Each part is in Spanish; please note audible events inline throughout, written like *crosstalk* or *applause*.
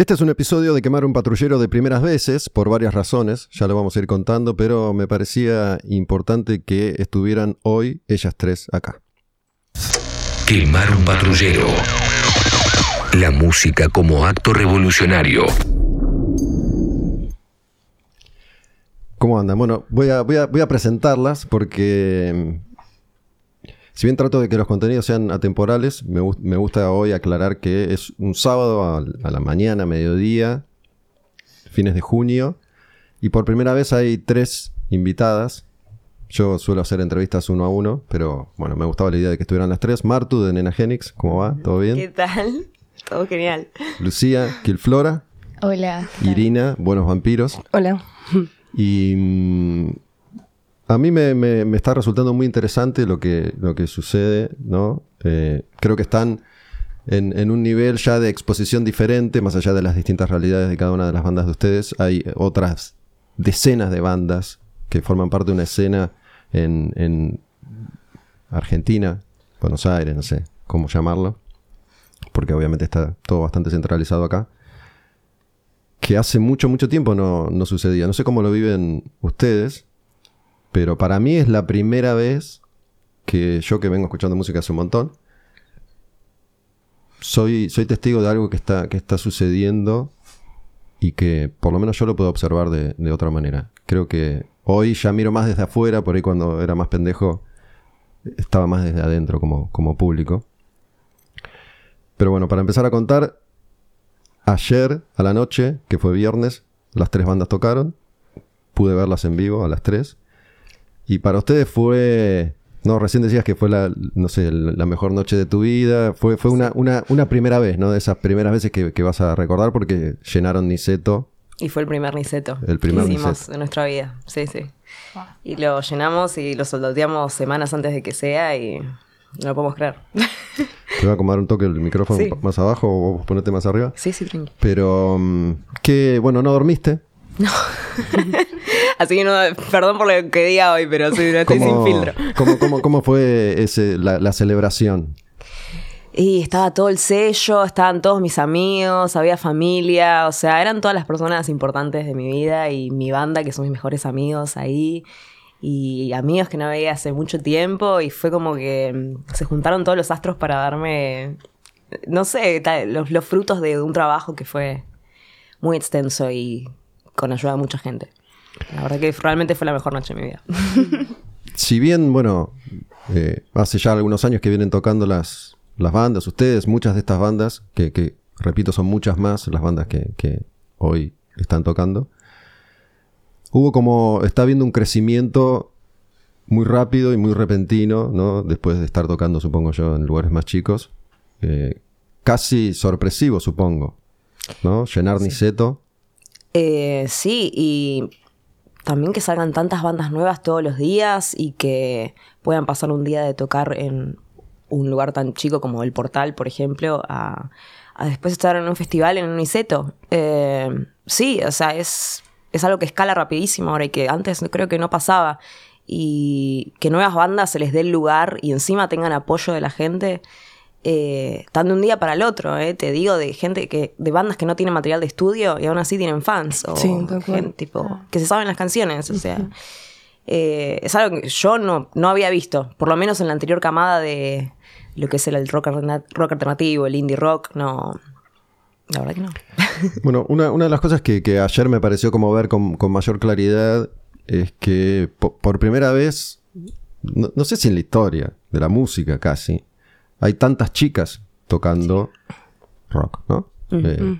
Este es un episodio de Quemar un patrullero de primeras veces, por varias razones, ya lo vamos a ir contando, pero me parecía importante que estuvieran hoy ellas tres acá. Quemar un patrullero. La música como acto revolucionario. ¿Cómo andan? Bueno, voy a, voy a, voy a presentarlas porque si bien trato de que los contenidos sean atemporales, me, gu- me gusta hoy aclarar que es un sábado a, a la mañana, mediodía, fines de junio, y por primera vez hay tres invitadas. Yo suelo hacer entrevistas uno a uno, pero bueno, me gustaba la idea de que estuvieran las tres. Martu de Nenagenix, ¿cómo va? ¿Todo ¿Qué bien? tal? *laughs* Todo genial. Lucía, Kilflora, Hola. ¿qué? Irina, Buenos Vampiros. Hola. Y mm, a mí me, está resultando muy interesante lo que, lo que sucede, ¿no? Eh, creo que están en, en un nivel ya de exposición diferente, más allá de las distintas realidades de cada una de las bandas de ustedes. Hay otras decenas de bandas que forman parte de una escena en, en Argentina, Buenos Aires, no sé cómo llamarlo, porque obviamente está todo bastante centralizado acá que hace mucho, mucho tiempo no, no sucedía. No sé cómo lo viven ustedes, pero para mí es la primera vez que yo que vengo escuchando música hace un montón, soy, soy testigo de algo que está, que está sucediendo y que por lo menos yo lo puedo observar de, de otra manera. Creo que hoy ya miro más desde afuera, por ahí cuando era más pendejo estaba más desde adentro como, como público. Pero bueno, para empezar a contar, Ayer a la noche, que fue viernes, las tres bandas tocaron. Pude verlas en vivo a las tres. Y para ustedes fue. No, recién decías que fue la, no sé, la mejor noche de tu vida. Fue, fue una, una, una primera vez, ¿no? De esas primeras veces que, que vas a recordar porque llenaron Niceto. Y fue el primer Niceto El primer que hicimos Niceto. en nuestra vida. Sí, sí. Y lo llenamos y lo soldateamos semanas antes de que sea y no lo podemos creer. *laughs* Te voy a acomodar un toque el micrófono Sí. más abajo o vos ponete más arriba. sí, sí, tranquilo. Pero mm, que, bueno, no dormiste. *laughs* Así que no, perdón por lo que diga hoy, pero no estoy sin ¿Cómo, filtro. cómo, cómo- cómo fue ese, la, la celebración? Y estaba todo el sello, estaban todos mis amigos, había familia, o sea, eran todas las personas importantes de mi vida y mi banda, que son mis mejores amigos ahí, y amigos que no veía hace mucho tiempo, y fue como que mm, se juntaron todos los astros para darme, no sé, los, los frutos de un trabajo que fue muy extenso y con ayuda de mucha gente. La verdad que realmente fue la mejor noche de mi vida. *laughs* Si bien, bueno, eh, hace ya algunos años que vienen tocando las, las bandas, ustedes, muchas de estas bandas, que, que, repito, son muchas más las bandas que, que hoy están tocando, hubo como, está habiendo un crecimiento muy rápido y muy repentino, ¿no? Después de estar tocando, supongo yo, en lugares más chicos. Eh, casi sorpresivo, supongo, ¿no? Llenar Niceto. Eh, sí, y también que salgan tantas bandas nuevas todos los días y que puedan pasar un día de tocar en un lugar tan chico como el Portal, por ejemplo, a, después estar en un festival en Uniceto. Eh, sí, o sea, es, es algo que escala rapidísimo ahora y que antes creo que no pasaba. Y que nuevas bandas se les dé el lugar y encima tengan apoyo de la gente eh, tan de un día para el otro, eh, te digo, de gente que, de bandas que no tienen material de estudio y aún así tienen fans, o Sí, gente, tipo, que se saben las canciones, o sea, eh, es algo que yo no, no había visto, por lo menos en la anterior camada de lo que es el rock, alterna- rock alternativo, el indie rock, no, la verdad que no. *laughs* Bueno, una, una de las cosas que, que ayer me pareció como ver con, con mayor claridad es que po- por primera vez, no, no sé si en la historia de la música casi, hay tantas chicas tocando rock, ¿no? Eh,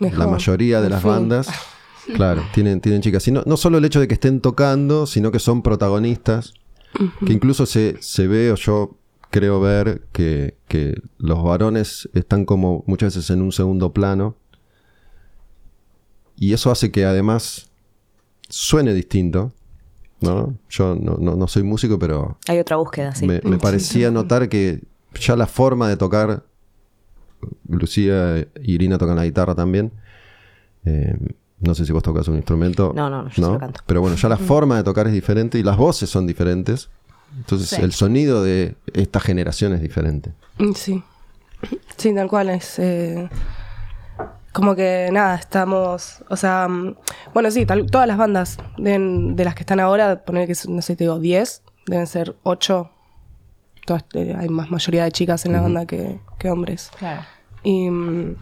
la mayoría de las fin. bandas, *laughs* claro, tienen, tienen chicas. Y no, no solo el hecho de que estén tocando, sino que son protagonistas, que incluso se, se ve, o yo creo ver, que, que los varones están como muchas veces en un segundo plano. Y eso hace que además suene distinto, ¿no? Yo no, no- no soy músico, pero Hay otra búsqueda, sí. me, me parecía notar que ya la forma de tocar, Lucía y Irina tocan la guitarra también. eh, no sé si vos tocas un instrumento. No, no, no, yo solo canto. Pero bueno, ya la forma de tocar es diferente y las voces son diferentes. Entonces Sí. el sonido de esta generación es diferente. Mm, Sí. Sí, tal cual es. eh, como que nada, estamos, o sea, mm, bueno, sí, tal- todas las bandas de, de las que están ahora, poner que, no sé, te digo, 10, deben ser 8. Todas, eh, hay más mayoría de chicas en la banda que, que hombres. Claro. Y mm,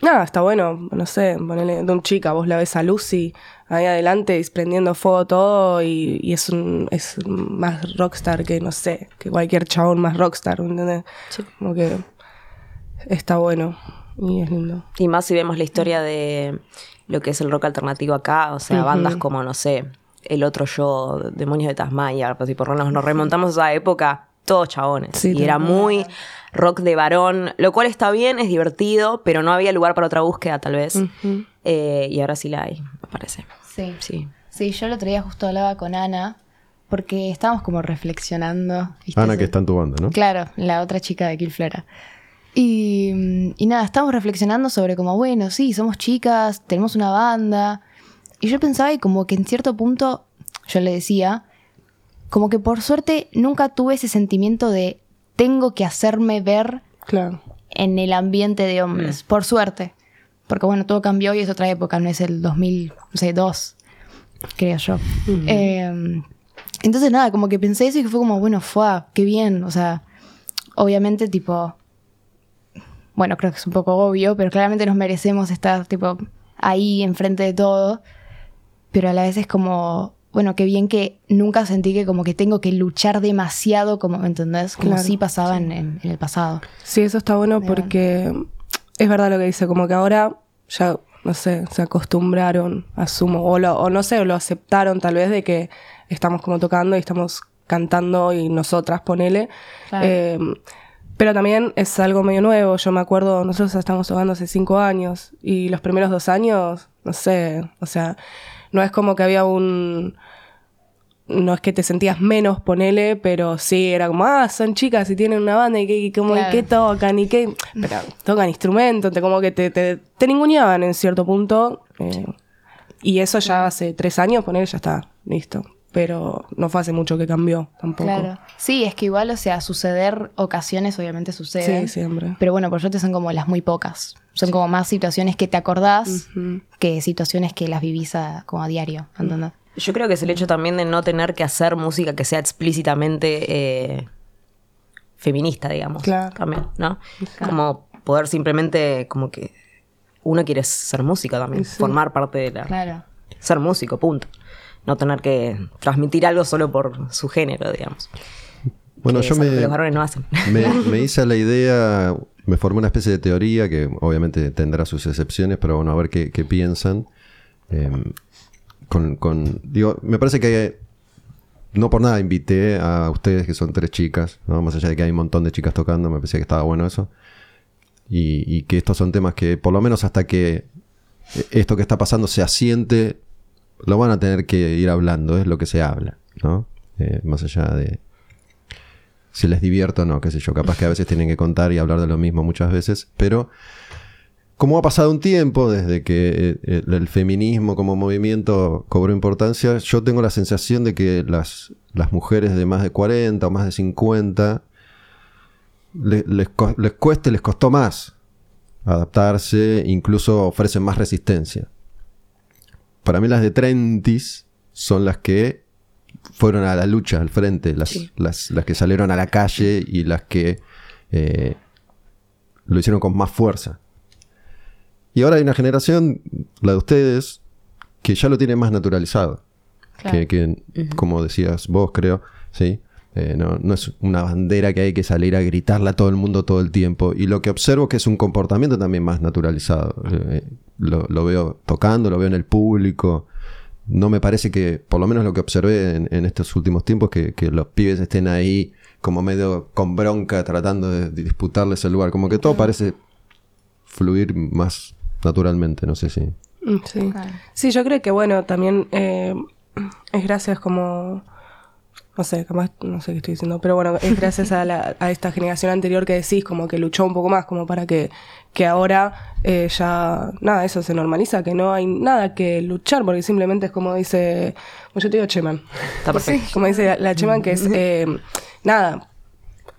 nada, está bueno, no sé, ponerle de un chica, vos la ves a Lucy ahí adelante prendiendo fuego todo y, y es un, es más rockstar que, no sé, que cualquier chabón más rockstar, ¿entendés? Como que está bueno y es lindo. Y más si vemos la historia de lo que es el rock alternativo acá, o sea, bandas como, no sé, El Otro Yo, Demonios de Tasmania, pues, si por lo menos nos remontamos a esa época, todos chabones. Sí, y era muy rock de varón, lo cual está bien, es divertido, pero no había lugar para otra búsqueda, tal vez. Eh, y ahora sí la hay, me parece. Sí. Sí. Sí, yo el otro día justo hablaba con Ana porque estábamos como reflexionando. ¿viste? Ana, que está en tu banda, ¿no? Claro, la otra chica de Killflora. Y, y nada, estábamos reflexionando sobre como, bueno, sí, somos chicas, tenemos una banda. Y yo pensaba y como que en cierto punto, yo le decía, como que por suerte nunca tuve ese sentimiento de tengo que hacerme ver Claro. en el ambiente de hombres, por suerte. Porque bueno, todo cambió y es otra época, no es el 2002, creo yo. Eh, entonces nada, como que pensé eso y fue como, bueno, fue, qué bien. O sea, obviamente tipo, bueno, creo que es un poco obvio, pero claramente nos merecemos estar tipo ahí enfrente de todo. Pero a la vez es como, bueno, qué bien que nunca sentí que como que tengo que luchar demasiado, como, ¿me entendés? Como Claro, sí pasaba en- en- en el pasado. Sí, eso está bueno De porque es verdad lo que dice, como que ahora ya, no sé, se acostumbraron, asumo, o, lo, o no sé, o lo aceptaron tal vez de que estamos como tocando y estamos cantando y nosotras, ponele. Claro. Eh, pero también es algo medio nuevo, yo me acuerdo, nosotros estamos tocando hace cinco años y los primeros dos años, no sé, o sea, no es como que había un no es que te sentías menos, ponele, pero sí, era como, ah, son chicas y tienen una banda y qué, y como, ¿y Claro. qué tocan y qué, pero tocan instrumentos, te, como que te, te, te ninguneaban en cierto punto. eh, y eso ya hace tres años, ponele, ya está, listo. Pero no fue hace mucho que cambió tampoco. Claro. Sí, es que igual, o sea, suceder ocasiones obviamente suceden. Sí, siempre. Pero bueno, por suerte son como las muy pocas. Son como más situaciones que te acordás que situaciones que las vivís a- como a diario. ¿entendés? Yo creo que es el hecho también de no tener que hacer música que sea explícitamente eh, feminista, digamos. Claro. También, ¿no? Como poder simplemente, como que uno quiere ser música también, Sí. formar parte de la... Claro. Ser músico, punto. No tener que transmitir algo solo por su género, digamos. Bueno, Que yo me, los varones no hacen. *laughs* me, me *laughs* hice la idea, me formé una especie de teoría que obviamente tendrá sus excepciones, pero bueno, a ver qué, qué piensan. Eh, con, con- digo, me parece que no por nada invité a ustedes, que son tres chicas, ¿no? más allá de que hay un montón de chicas tocando, me parecía que estaba bueno eso. Y, y que estos son temas que, por lo menos hasta que esto que está pasando se asiente, lo van a tener que ir hablando, es lo que se habla, ¿no? Eh, más allá de, si les divierto o no, qué sé yo, capaz que a veces tienen que contar y hablar de lo mismo muchas veces, pero como ha pasado un tiempo desde que eh, el, el feminismo como movimiento cobró importancia, yo tengo la sensación de que las, las mujeres de más de 40 o más de 50 le- les, les cueste, les costó más adaptarse, incluso ofrecen más resistencia. Para mí las de Trentis son las que fueron a la lucha, al frente, las, las, las que salieron a la calle y las que eh, lo hicieron con más fuerza. Y ahora hay una generación, la de ustedes, que ya lo tiene más naturalizado. Claro. Que, que, como decías vos, creo, ¿sí? Eh, no, no es una bandera que hay que salir a gritarla a todo el mundo todo el tiempo. Y lo que observo que es un comportamiento también más naturalizado. Eh, lo, lo veo tocando, lo veo en el público. No me parece que, por lo menos lo que observé en, en estos últimos tiempos, que, que los pibes estén ahí como medio con bronca tratando de, de disputarles el lugar. Como que todo parece fluir más naturalmente, no sé si... Mm, Sí. Sí, yo creo que bueno, también eh, es gracias como no sé, capaz, no sé qué estoy diciendo, pero bueno, es gracias a, la- a esta generación anterior que decís, como que luchó un poco más, como para que, que ahora eh, ya, nada, eso se normaliza, que no hay nada que luchar, porque simplemente es como dice, bueno, yo te digo Cheman, Está perfecto. como dice la, la Cheman, que es, eh, nada,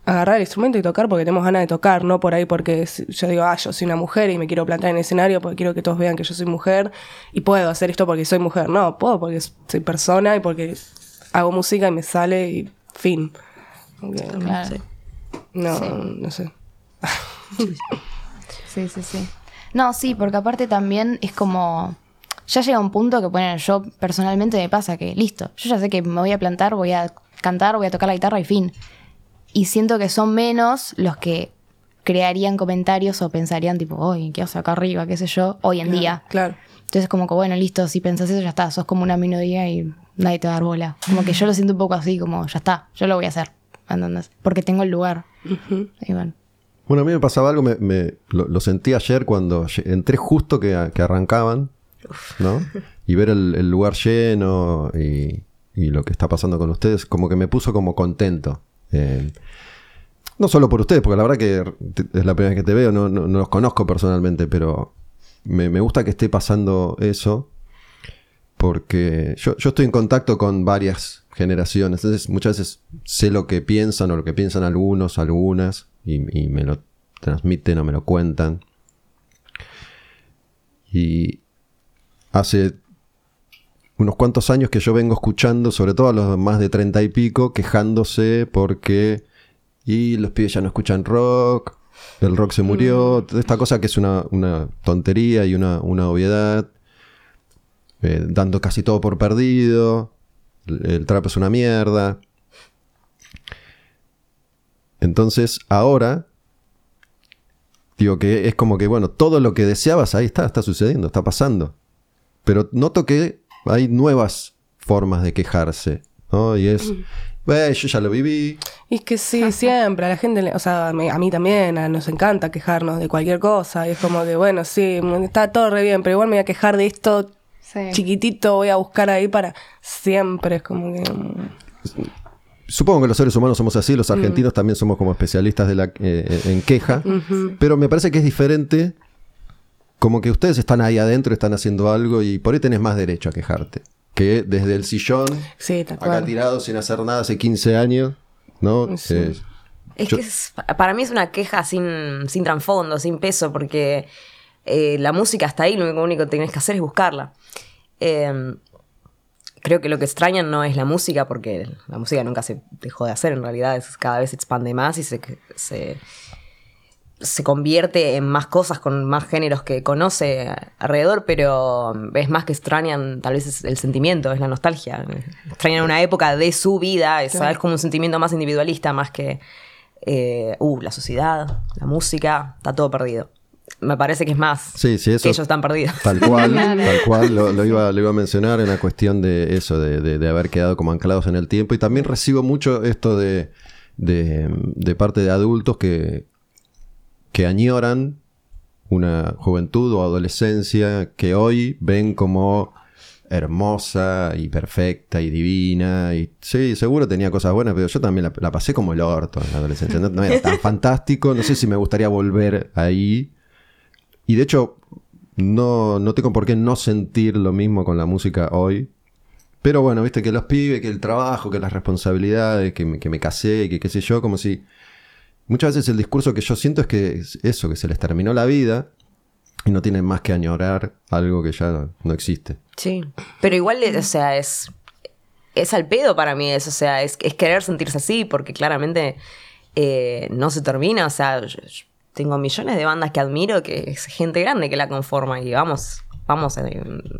agarrar el instrumento y tocar porque tenemos ganas de tocar, no por ahí porque yo digo, ah, yo soy una mujer y me quiero plantar en el escenario porque quiero que todos vean que yo soy mujer y puedo hacer esto porque soy mujer. No, puedo porque soy persona y porque hago música y me sale y fin. Claro. No, no sé. *laughs* Sí, sí, sí. No, sí, porque aparte también es como. Ya llega un punto que, bueno, yo personalmente me pasa que, listo, yo ya sé que me voy a plantar, voy a cantar, voy a tocar la guitarra y fin. Y siento que son menos los que crearían comentarios o pensarían, tipo, oye, ¿qué haces acá arriba? ¿Qué sé yo? Hoy en día. Claro. Entonces, como que, bueno, listo, si pensás eso, ya está, sos como una minoría y nadie te va a dar bola. Como que yo lo siento un poco así, como, ya está, yo lo voy a hacer. ¿entendés? Porque tengo el lugar. Y bueno. Bueno, a mí me pasaba algo, me, me- lo, lo sentí ayer cuando entré justo que, que arrancaban, ¿no? Y ver el, el lugar lleno y, y lo que está pasando con ustedes, como que me puso como contento. Eh, no solo por ustedes, porque la verdad que es la primera vez que te veo, no, no- no los conozco personalmente, pero me, me gusta que esté pasando eso, porque yo, yo estoy en contacto con varias generaciones, entonces muchas veces sé lo que piensan o lo que piensan algunos, algunas, y, me lo transmiten o me lo cuentan. Y hace unos cuantos años que yo vengo escuchando, sobre todo a los más de treinta y pico, quejándose porque y los pibes ya no escuchan rock, el rock se murió, toda esta cosa que es una, una tontería y una, una obviedad, eh, dando casi todo por perdido, el, el trap es una mierda. Entonces ahora, digo que es como que, bueno, todo lo que deseabas ahí está, está sucediendo, está pasando. Pero noto que hay nuevas formas de quejarse, ¿no? Y es, "Ve, yo ya lo viví, Y es que sí, siempre, a la gente, le- o sea, a mí, a mí también a- nos encanta quejarnos de cualquier cosa. Y es como que, bueno, sí, está todo re bien, pero igual me voy a quejar de esto chiquitito, voy a buscar ahí para siempre. Es como que. mm, Supongo que los seres humanos somos así, los argentinos también somos como especialistas de la, eh, en queja, pero me parece que es diferente, como que ustedes están ahí adentro, están haciendo algo y por ahí tenés más derecho a quejarte, que desde el sillón, Sí, acá tirado sin hacer nada hace 15 años, ¿no? Sí. Eh, Es Yo- que es- para mí es una queja sin, sin trasfondo, sin peso, porque eh, la música está ahí, lo único, que tenés que hacer es buscarla. Eh, creo que lo que extrañan no es la música, porque la música nunca se dejó de hacer, en realidad es, cada vez se expande más y se, se, se convierte en más cosas con más géneros que conoce alrededor, pero es más que extrañan, tal vez es el sentimiento, es la nostalgia. Extrañan una época de su vida, es, ¿sabes? como un sentimiento más individualista, más que, eh, uh, la sociedad, la música, está todo perdido. Me parece que es más Sí, sí, eso- que ellos están perdidos. Tal *laughs* cual, tal cual, lo, lo iba, lo iba a mencionar en la cuestión de eso, de, de- de haber quedado como anclados en el tiempo. Y también recibo mucho esto de, de, de parte de adultos que, que añoran una juventud o adolescencia que hoy ven como hermosa y perfecta y divina. Y sí, seguro tenía cosas buenas, pero yo también la, la pasé como el orto en la adolescencia. No, no era tan *laughs* fantástico, no sé si me gustaría volver ahí. Y de hecho, no, no tengo por qué no sentir lo mismo con la música hoy. Pero bueno, viste que los pibes, que el trabajo, que las responsabilidades, que me, que me casé, que qué sé yo, como si... Muchas veces el discurso que yo siento es que es eso, que se les terminó la vida y no tienen más que añorar algo que ya no existe. Sí, pero igual, o sea, es, es al pedo para mí eso, o sea, es, es querer sentirse así, porque claramente eh, no se termina, o sea, yo- yo tengo millones de bandas que admiro, que es gente grande que la conforma y vamos, vamos a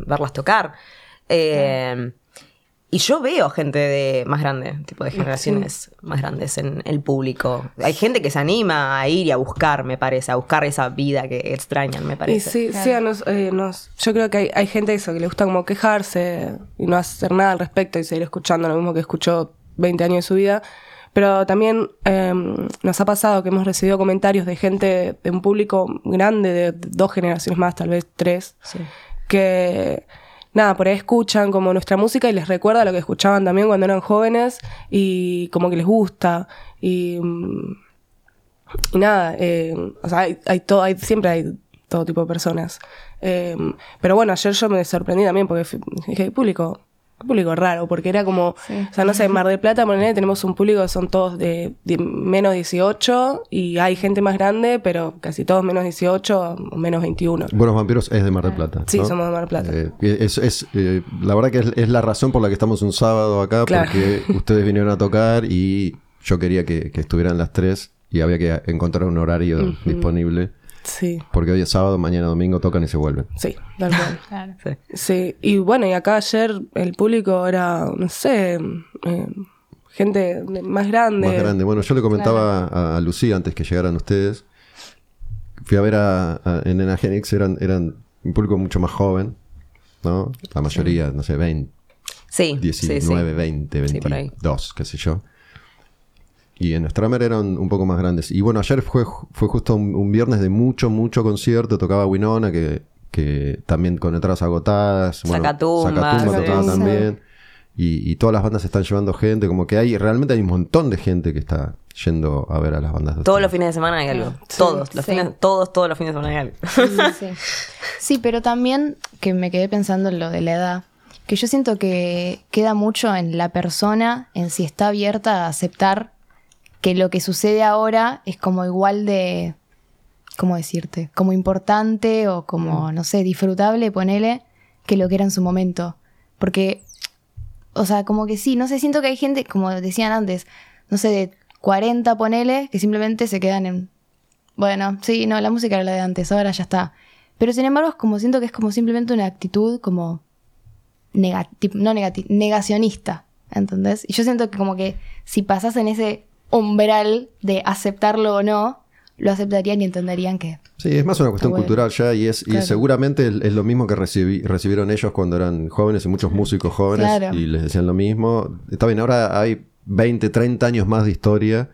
verlas tocar. Eh, Y yo veo gente de más grande, tipo de generaciones más grandes en el público. Hay gente que se anima a ir y a buscar, me parece, a buscar esa vida que extrañan, me Y parece. sí, sí, a nos- eh, nos- yo creo que hay, hay gente eso, que le gusta como quejarse y no hacer nada al respecto y seguir escuchando lo mismo que escuchó 20 años de su vida. Pero también eh, nos ha pasado que hemos recibido comentarios de gente, de un público grande, de dos generaciones más, tal vez tres, Sí. que nada, por ahí escuchan como nuestra música y les recuerda lo que escuchaban también cuando eran jóvenes y como que les gusta. Y, mm, nada, eh, o sea, hay, hay todo, hay, siempre hay todo tipo de personas. Eh, pero bueno, ayer yo me sorprendí también porque dije, público, público raro, porque era como, o sea, no sé, en Mar del Plata, ponele, tenemos un público que son todos de, de menos 18 y hay gente más grande, pero casi todos menos 18 o menos 21. Buenos Vampiros es de Mar del Plata. Sí, ¿no? somos de Mar del Plata. Eh, es, es, eh, la verdad que es, es la razón por la que estamos un sábado acá, Claro. porque *laughs* ustedes vinieron a tocar y yo quería que, que estuvieran las tres y había que encontrar un horario disponible, Sí, porque hoy es sábado, mañana domingo tocan y se vuelven. sí, tal cual. *laughs* Claro. Sí, y bueno, y acá ayer el público era, no sé, eh, gente más grande. Más grande. Bueno, yo le comentaba a, a Lucía antes que llegaran ustedes. Fui a ver a, a- en Enagenix, eran, eran un público mucho más joven, ¿no? La mayoría, no sé, 20, Sí, 19, sí, sí. 20, Sí, por ahí. 22, qué sé yo. Y en Stramer eran un poco más grandes. Y bueno, ayer fue, fue justo un, un viernes de mucho, mucho concierto. Tocaba Winona, que, que también con entradas agotadas. Bueno, Sacatumba, Sacatumba sí. tocaba Sí. también. Y, y todas las bandas están llevando gente. Como que hay, realmente hay un montón de gente que está yendo a ver a las bandas. de Todos los fines de semana hay algo. Todos, los Sí. fines, todos, todos los fines de semana hay algo. Sí, sí. Sí, pero también que me quedé pensando en lo de la edad, que yo siento que queda mucho en la persona, en si está abierta a aceptar que lo que sucede ahora es como igual de, ¿cómo decirte? Como importante o como, no sé, disfrutable, ponele, que lo que era en su momento. Porque, o sea, como que sí, no sé, siento que hay gente, como decían antes, no sé, de 40, ponele, que simplemente se quedan en, bueno, sí, no, la música era la de antes, ahora ya está. Pero sin embargo, es como siento que es como simplemente una actitud como negati- no negati- negacionista, ¿entendés? Y yo siento que como que si pasas en ese umbral de aceptarlo o no, lo aceptarían y entenderían que Sí, es más una cuestión bueno. cultural ya y es y Claro. seguramente es es lo mismo que recibí- recibieron ellos cuando eran jóvenes y muchos músicos jóvenes Claro. y les decían lo mismo. Está bien, ahora hay 20, 30 años más de historia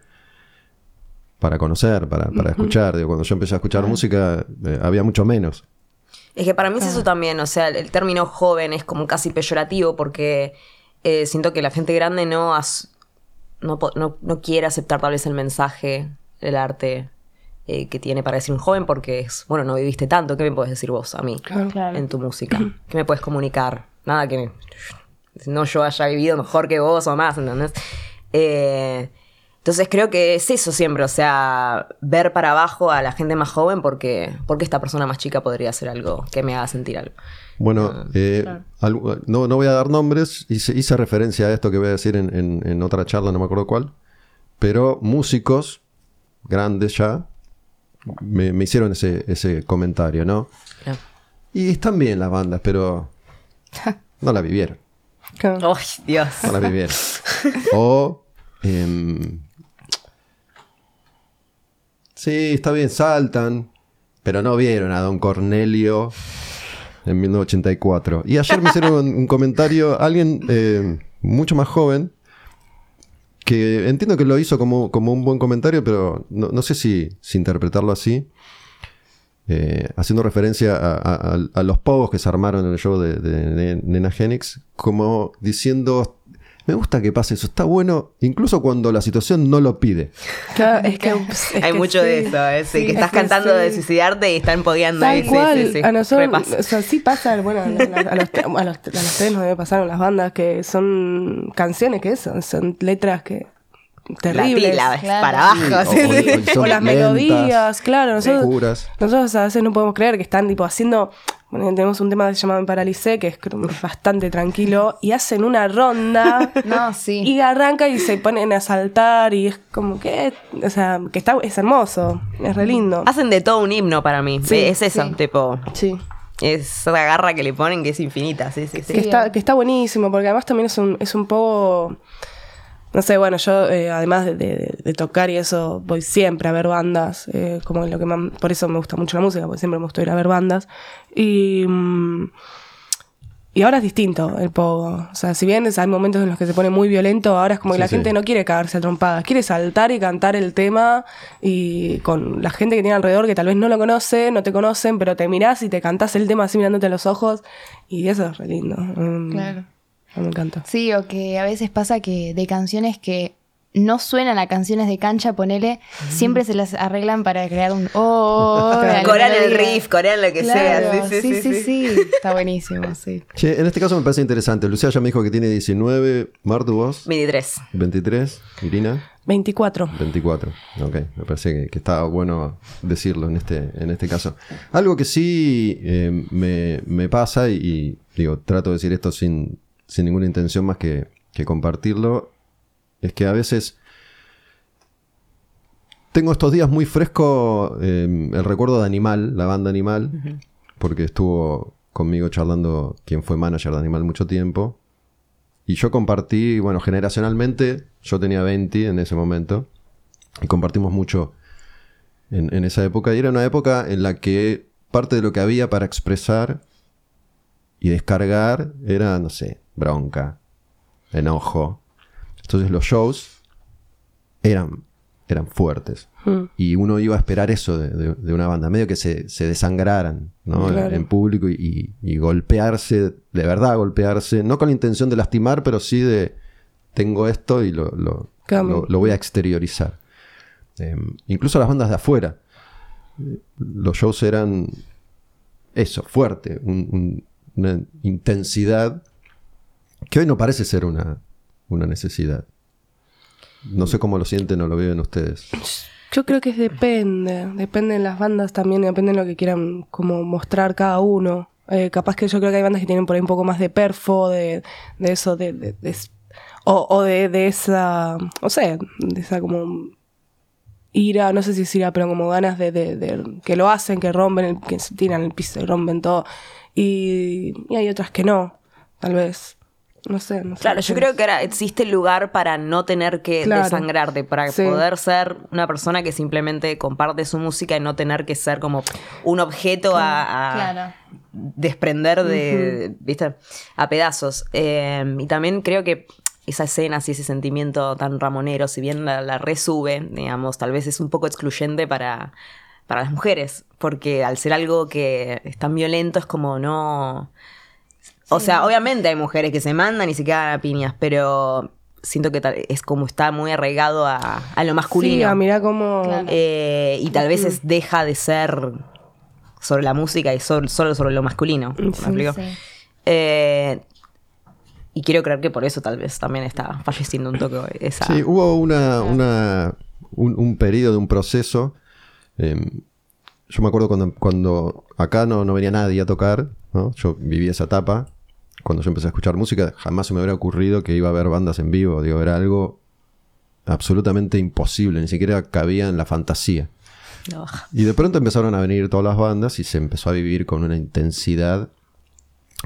para conocer, para, para escuchar. Digo, cuando yo empecé a escuchar música eh, había mucho menos. Es que para mí es eso también, o sea, el, el término joven es como casi peyorativo porque eh, siento que la gente grande no, as- no, no, no quiere aceptar tal vez el mensaje, el arte eh, que tiene para decir un joven porque es, bueno, no viviste tanto, ¿qué me puedes decir vos a mí Claro. en tu música? ¿Qué me puedes comunicar? Nada que no yo haya vivido mejor que vos o más, ¿entendés? Eh, entonces creo que es eso siempre, o sea, ver para abajo a la gente más joven porque, porque esta persona más chica podría hacer algo que me haga sentir algo. Bueno, eh, algo- no, no voy a dar nombres, hice, hice referencia a esto que voy a decir en, en- en otra charla, no me acuerdo cuál, pero músicos grandes ya me, me hicieron ese, ese comentario, ¿no? Claro. Y están bien las bandas, pero *laughs* no la vivieron. Claro. ¡Ay, Dios! No la vivieron. *laughs* O. em, sí, está bien, saltan, pero no vieron a Don Cornelio en 1984. Y ayer me hicieron un, comentario, alguien eh, mucho más joven, que entiendo que lo hizo como, como un buen comentario, pero no, sé si, interpretarlo así. eh, haciendo referencia a, los pogos que se armaron en el show de, de Nena Genix, como diciendo, me gusta que pase eso, está bueno, incluso cuando la situación no lo pide. Claro, es que, *laughs* es Hay que mucho de eso, ¿eh? Sí, Sí, que estás es que cantando de suicidarte y están podiendo Tal cual, sí, sí. a nosotros, o sea, sí pasa, bueno, a, los, a, los, a los tres nos debe pasar en las bandas que son canciones que eso, son letras que terribles. La tila, Claro. para abajo. Sí, o- las lentas, melodías, claro, nosotros, nosotros a veces no podemos creer que están tipo haciendo, bueno, tenemos un tema que se llama Me Paralicé, que es bastante tranquilo, y hacen una ronda *laughs* No, sí. y arranca y se ponen a saltar y es como que, o sea, que está, es hermoso, es re lindo. Hacen de todo un himno para mí. Sí, es eso, sí. tipo. Sí. Esa garra que le ponen que es infinita. Sí, sí, sí. que, está, que está buenísimo, porque además también es un, es un poco... No sé, bueno, yo eh, además de, de- de tocar y eso, voy siempre a ver bandas, eh, como lo que más- por eso me gusta mucho la música, porque siempre me gusta ir a ver bandas. Y, mm, y ahora es distinto el pogo. O sea, si bien es- hay momentos en los que se pone muy violento, ahora es como que Sí, la sí. gente no quiere cagarse a trompadas, quiere saltar y cantar el tema y con la gente que tiene alrededor que tal vez no lo conoce, no te conocen, pero te mirás y te cantás el tema así mirándote a los ojos y eso es re lindo. Mm, Claro. Me encanta. Sí, o que a veces pasa que de canciones que no suenan a canciones de cancha, ponele, siempre se las arreglan para crear un oh, *laughs* Corean el riff, corean lo que sea. Sí, sí, sí. sí. Está buenísimo, sí. Che, en este caso me parece interesante. Lucía ya me dijo que tiene 19. Martu, vos, 23. 23. Irina, 24. 24. Ok, me parece que, que está bueno decirlo en este, en este caso. Algo que sí eh, me, me pasa, y, y, digo, trato de decir esto sin, sin ninguna intención más que, que compartirlo, es que a veces tengo estos días muy fresco eh, el recuerdo de Animal, la banda Animal, porque estuvo conmigo charlando quien fue manager de Animal mucho tiempo. Y yo compartí, bueno, generacionalmente, yo tenía 20 en ese momento, y compartimos mucho en, en esa época. Y era una época en la que parte de lo que había para expresar y descargar era, no sé, bronca, enojo. Entonces los shows eran, eran fuertes. Mm. Y uno iba a esperar eso de, de- de una banda, medio que se, se desangraran ¿no? Claro. en público y, y golpearse, de verdad golpearse, no con la intención de lastimar, pero sí de tengo esto y lo, lo, Cambio. lo- lo voy a exteriorizar. Eh, incluso las bandas de afuera, los shows eran eso, fuerte, un- un- una intensidad que hoy no parece ser una, una necesidad. No sé cómo lo sienten o lo viven ustedes. Yo creo que depende, depende de las bandas también, depende de lo que quieran como mostrar cada uno. Eh, capaz que yo creo que hay bandas que tienen por ahí un poco más de perfo, de, de eso, de, o, o de, esa, no sé, de esa como ira, no sé si es ira, pero como ganas de, que lo hacen, que rompen, que se tiran el piso y rompen todo. Y, y hay otras que no, tal vez. No sé, no sé. Claro, yo creo que ahora existe lugar para no tener que Claro. desangrarte, para Sí. poder ser una persona que simplemente comparte su música y no tener que ser como un objeto a, a Claro. desprender de, ¿viste? A pedazos. Eh, y también creo que esa escena, y ese sentimiento tan ramonero, si bien la, la resube, digamos, tal vez es un poco excluyente para, para las mujeres, porque al ser algo que es tan violento es como no... O sea, obviamente hay mujeres que se mandan y se quedan a piñas, pero siento que tal- es como está muy arraigado a, a lo Sí, masculino. ah, mira cómo... Claro. Eh, y tal vez es- deja de ser sobre la música y sol- solo sobre lo masculino. ¿Me Sí, explico? sí. Eh, y quiero creer que por eso tal vez también está falleciendo un toque esa. Sí, hubo una, una- un, un periodo, un proceso. eh, yo me acuerdo cuando, cuando acá no, no venía nadie a tocar, ¿no? yo viví esa etapa. Cuando yo empecé a escuchar música, jamás se me hubiera ocurrido que iba a haber bandas en vivo. Digo, era algo absolutamente imposible, ni siquiera cabía en la fantasía. No. Y de pronto empezaron a venir todas las bandas y se empezó a vivir con una intensidad.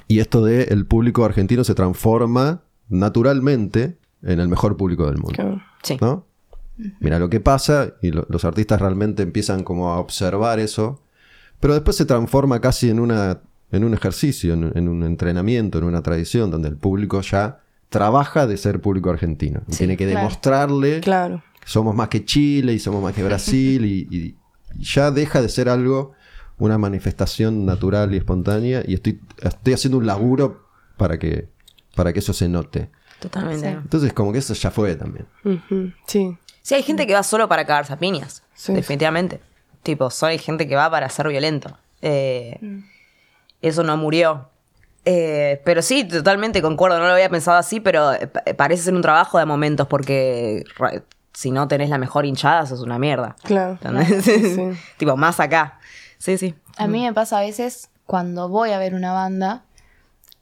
Y esto de el público argentino se transforma naturalmente en el mejor público del mundo. Sí. ¿no? Mira lo que pasa y lo- los artistas realmente empiezan como a observar eso, pero después se transforma casi en una en un ejercicio, en, en un entrenamiento, en una tradición donde el público ya trabaja de ser público argentino y tiene que claro. demostrarle Claro. que somos más que Chile y somos más que Brasil y, y- y ya deja de ser algo una manifestación natural y espontánea y estoy estoy haciendo un laburo para que para que eso se note. Totalmente. Sí. Entonces como que eso ya fue también. Sí. Sí, hay gente que va solo para cagarse a piñas. Sí. Definitivamente. Tipo, solo hay gente que va para ser violento. Eh, Eso no murió. Eh, pero sí, totalmente concuerdo. No lo había pensado así, pero eh, pa- parece ser un trabajo de momentos porque si no tenés la mejor hinchada, sos una mierda. Claro. ¿Entendés? Sí, sí. *laughs* tipo, más acá. Sí, sí. A mí me pasa a veces cuando voy a ver una banda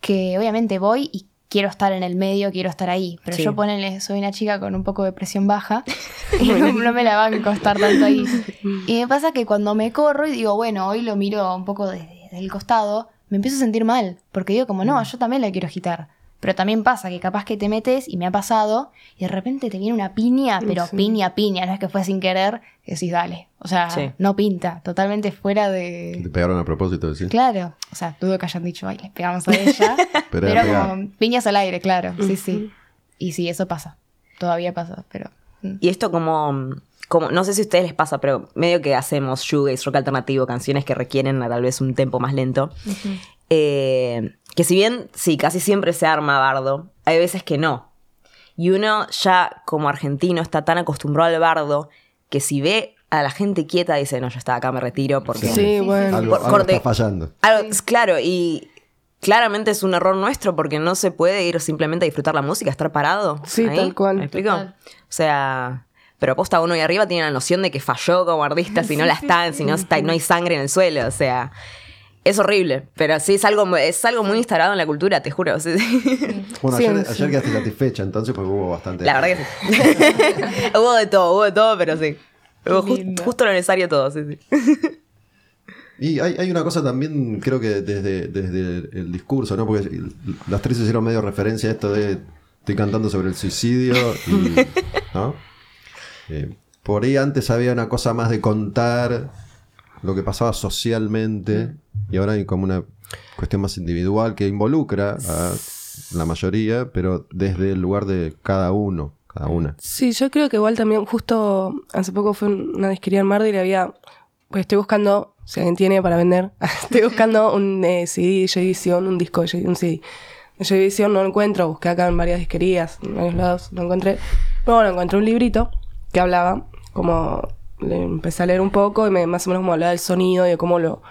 que obviamente voy y quiero estar en el medio, quiero estar ahí. Pero Sí. yo ponele, soy una chica con un poco de presión baja *laughs* y no, no me la van a costar tanto ahí. *laughs* Y me pasa que cuando me corro y digo, bueno, hoy lo miro un poco desde del costado, me empiezo a sentir mal. Porque digo como, no, yo también la quiero agitar. Pero también pasa que capaz que te metes, y me ha pasado, y de repente te viene una piña, pero Sí. piña, piña, no es que fue sin querer, que decís, dale. O sea, Sí. no pinta, totalmente fuera de... Te pegaron a propósito, decís. Claro, o sea, dudo que hayan dicho, ay, le pegamos a ella. *laughs* Pero como piñas al aire, claro, sí, sí. Y sí, eso pasa. Todavía pasa, pero. mm. Y esto como, como, no sé si a ustedes les pasa, pero medio que hacemos shoegaze, rock alternativo, canciones que requieren tal vez un tempo más lento. Eh, que si bien, sí, casi siempre se arma bardo, hay veces que no. Y uno ya como argentino está tan acostumbrado al bardo que si ve a la gente quieta dice, no, ya está, acá me retiro porque... Sí, bueno. Algo, Por- algo corte. está fallando. Algo- claro, y claramente es un error nuestro porque no se puede ir simplemente a disfrutar la música, estar parado. Sí, ahí. tal cual. ¿Me explico? Total. O sea, pero posta uno ahí arriba tiene la noción de que falló como artista si no *laughs* la están, si no, está, no hay sangre en el suelo. O sea, es horrible. Pero sí es algo, es algo muy instalado en la cultura, te juro. Sí, sí. *laughs* Bueno, Sí, ayer, sí. ayer quedaste satisfecha, entonces, porque hubo bastante. La verdad que sí. *laughs* hubo de todo, hubo de todo, pero sí. Hubo justo lo necesario todo, sí, sí. Y hay, hay una cosa también, creo que desde, desde el discurso, ¿no? Porque las tres hicieron medio referencia a esto de estoy cantando sobre el suicidio y. ¿No? Eh, por ahí antes había una cosa más de contar lo que pasaba socialmente y ahora hay como una cuestión más individual que involucra a la mayoría, pero desde el lugar de cada uno, cada una. Sí, yo creo que igual también, justo hace poco fue una disquería en Mardi y le había. Pues estoy buscando, si alguien tiene para vender, *laughs* estoy buscando un eh, CD de Joy Division, un disco de Joy, un CD. Joy Division no lo encuentro, busqué acá en varias disquerías, en varios lados, no encontré. Pero bueno, encontré un librito que hablaba, como le empecé a leer un poco y me, más o menos como hablaba del sonido y de cómo lo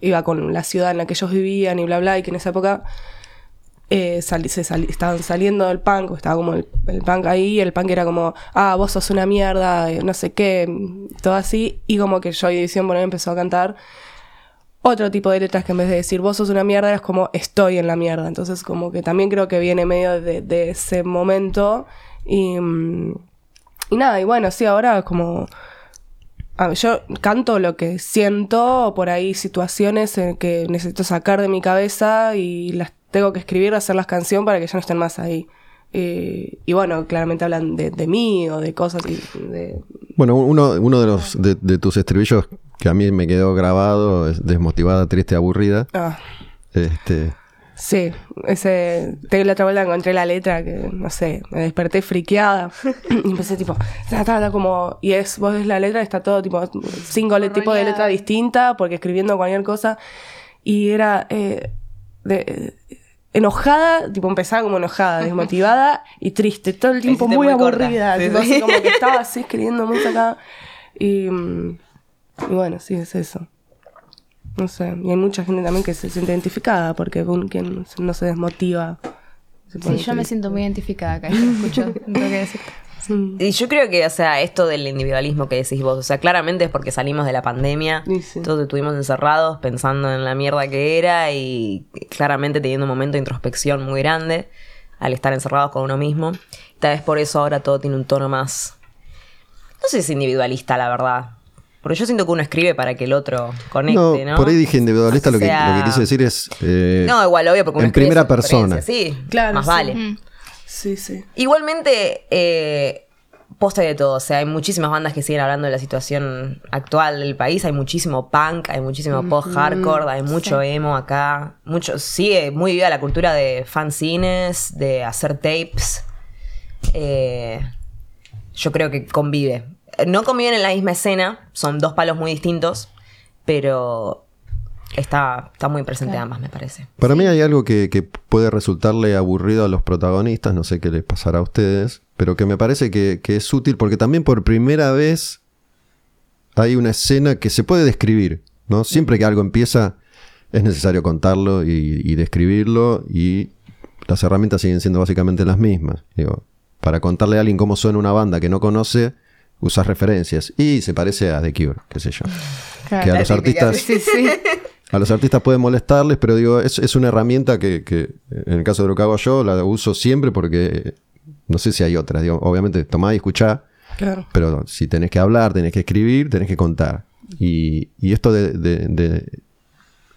iba con la ciudad en la que ellos vivían y bla bla, y que en esa época eh, se sali- estaban saliendo del punk, estaba como el, punk ahí, y el punk era como, ah, vos sos una mierda, eh, no sé qué, todo así, y como que Joy por ahí empezó a cantar otro tipo de letras que en vez de decir vos sos una mierda, es como estoy en la mierda. Entonces, como que también creo que viene medio de, de ese momento. Y, mm, y nada, y bueno, sí, ahora como. ah, Yo canto lo que siento, o por ahí situaciones en que necesito sacar de mi cabeza y las tengo que escribir, hacerlas canción para que ya no estén más ahí. Eh, y bueno, claramente hablan de, de mí o de cosas y de, Bueno, uno, uno de los de, de tus estribillos que a mí me quedó grabado es desmotivada, triste, aburrida. ah, Este, Sí, ese. Te la otra vuelta encontré la letra que, no sé, me desperté friqueada. *laughs* y empecé tipo. ta, ta, ta, como, y es, vos ves la letra, está todo tipo. Cinco le- tipos de letra distinta, porque escribiendo cualquier cosa. Y era. eh, de- enojada, tipo empezaba como enojada, desmotivada y triste, todo el tiempo muy, aburrida, Sí, tipo, sí. así como que *laughs* estaba así escribiendo muy. Y, mm, y bueno, sí, es eso. No sé, y hay mucha gente también que se siente identificada porque un, quien no se desmotiva. se Sí, yo me siento muy identificada acá. Escucho, *laughs* tengo que decir. Sí. Y yo creo que, o sea, esto del individualismo que decís vos, o sea, claramente es porque salimos de la pandemia, sí. todos estuvimos encerrados pensando en la mierda que era y claramente teniendo un momento de introspección muy grande al estar encerrados con uno mismo. Tal vez por eso ahora todo tiene un tono más, no sé si individualista, la verdad. Porque yo siento que uno escribe para que el otro conecte, ¿no? por ahí dije individualista, O lo, que, sea, lo que quise decir es... eh, No, igual, obvio, porque uno en primera persona. Sí, Claro, más sí. vale. Sí, sí. Igualmente, eh, posta de todo. O sea, hay muchísimas bandas que siguen hablando de la situación actual del país. Hay muchísimo punk, hay muchísimo post-hardcore, hay mucho emo acá. Mucho, sigue muy viva la cultura de fanzines, de hacer tapes. Eh, yo creo que convive. No conviven en la misma escena, son dos palos muy distintos, pero está, está muy presente ambas, me parece. Para mí hay algo que, que puede resultarle aburrido a los protagonistas, no sé qué les pasará a ustedes, pero que me parece que, que es útil porque también por primera vez hay una escena que se puede describir, ¿no? Siempre que algo empieza es necesario contarlo y, y describirlo y las herramientas siguen siendo básicamente las mismas. Digo, para contarle a alguien cómo suena una banda que no conoce, usas referencias y se parece a The Cure, qué sé yo. *laughs* Claro. Que a los artistas Sí, sí. *laughs* a los artistas puede molestarles, pero digo, es, es una herramienta que, que, en el caso de lo que hago yo, la uso siempre porque no sé si hay otra. Digo, obviamente, tomá y escuchá, Claro. pero si tenés que hablar, tenés que escribir, tenés que contar. Y, y esto de, de- de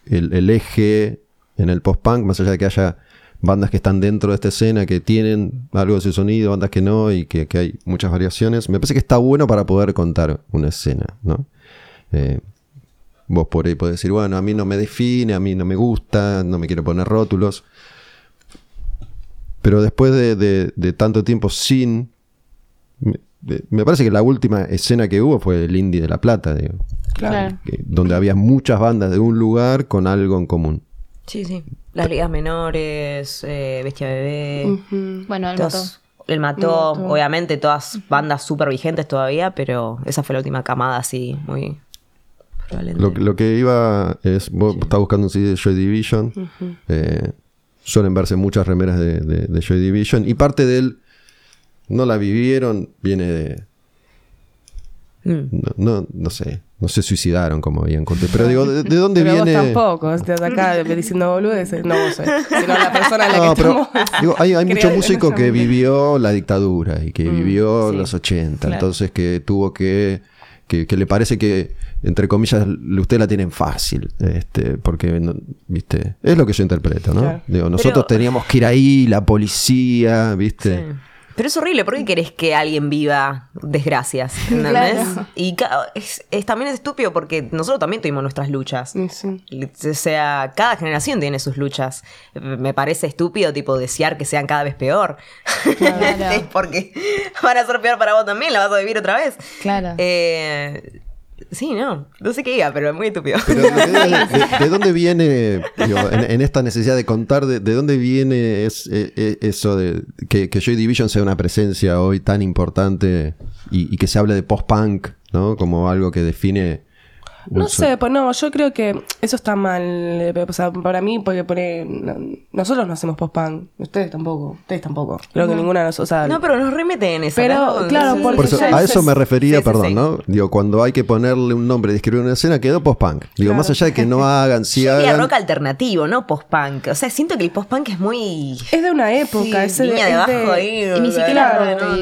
el, el eje en el post-punk, más allá de que haya bandas que están dentro de esta escena, que tienen algo de su sonido, bandas que no, y que, que hay muchas variaciones, me parece que está bueno para poder contar una escena, ¿no? Eh, Vos por ahí podés decir, bueno, a mí no me define, a mí no me gusta, no me quiero poner rótulos. Pero después de, de- de tanto tiempo sin... Me, de- me parece que la última escena que hubo fue el Indie de La Plata, digo, Claro. que- donde había muchas bandas de un lugar con algo en común. Sí, sí. Las ligas menores, eh, Bestia Bebé. Bueno, el mató, Mató. obviamente, todas bandas súper vigentes todavía, pero esa fue la última camada así, muy probablemente. Lo, lo que iba es, vos estás buscando un CD de Joy Division. eh, suelen verse muchas remeras de, de- de Joy Division. Y parte de él, no la vivieron, viene de... Mm. No, no, no sé, no se suicidaron como habían corte. Pero digo, ¿de, de dónde *laughs* Pero viene...? vos tampoco, estás acá diciendo boludeces. No vos, sino la persona a la No, que pero estamos. *laughs* digo, hay, hay mucho músico que vivió la dictadura y que vivió sí, los 80, claro. entonces que tuvo que, que, que le parece que, entre comillas, usted la tienen fácil, este, porque, no- viste, es lo que yo interpreto, ¿no? Claro. Digo, nosotros Pero- teníamos que ir ahí, la policía, viste. Sí. Pero es horrible, ¿por qué querés que alguien viva desgracias? *laughs* ¿Entendés? Claro. Y es, es- también es estúpido porque nosotros también tuvimos nuestras luchas. Sí, sí. O sea, cada generación tiene sus luchas. Me parece estúpido, tipo, desear que sean cada vez peor. Claro. *laughs* porque van a ser peor para vos también, la vas a vivir otra vez. Claro. Eh, sí, no. No sé qué diga, pero es muy estúpido. Pero *laughs* de, de dónde viene, digo, en, en esta necesidad de contar, de, de dónde viene es, eh, eh, eso de que, que Joy Division sea una presencia hoy tan importante y, y que se hable de post-punk, ¿no? Como algo que define... No sé, pues no, yo creo que eso está mal. eh, O sea, para mí, porque pone, no- nosotros no hacemos post-punk. Ustedes tampoco. Ustedes tampoco. Creo que ninguna de nosotros. Sea, No, pero nos remeten en esa. Pero, ¿no? claro, Sí, porque Por eso, a es- eso me refería, sí, perdón, sí. ¿no? Digo, cuando hay que ponerle un nombre y describir una escena, quedó post-punk. Digo, Claro. más allá de que no hagan, *laughs* si hagan... rock alternativo, no post-punk. O sea, siento que el post-punk es muy. es de una época. es de, Niña es de abajo de- ahí. Y ni siquiera claro,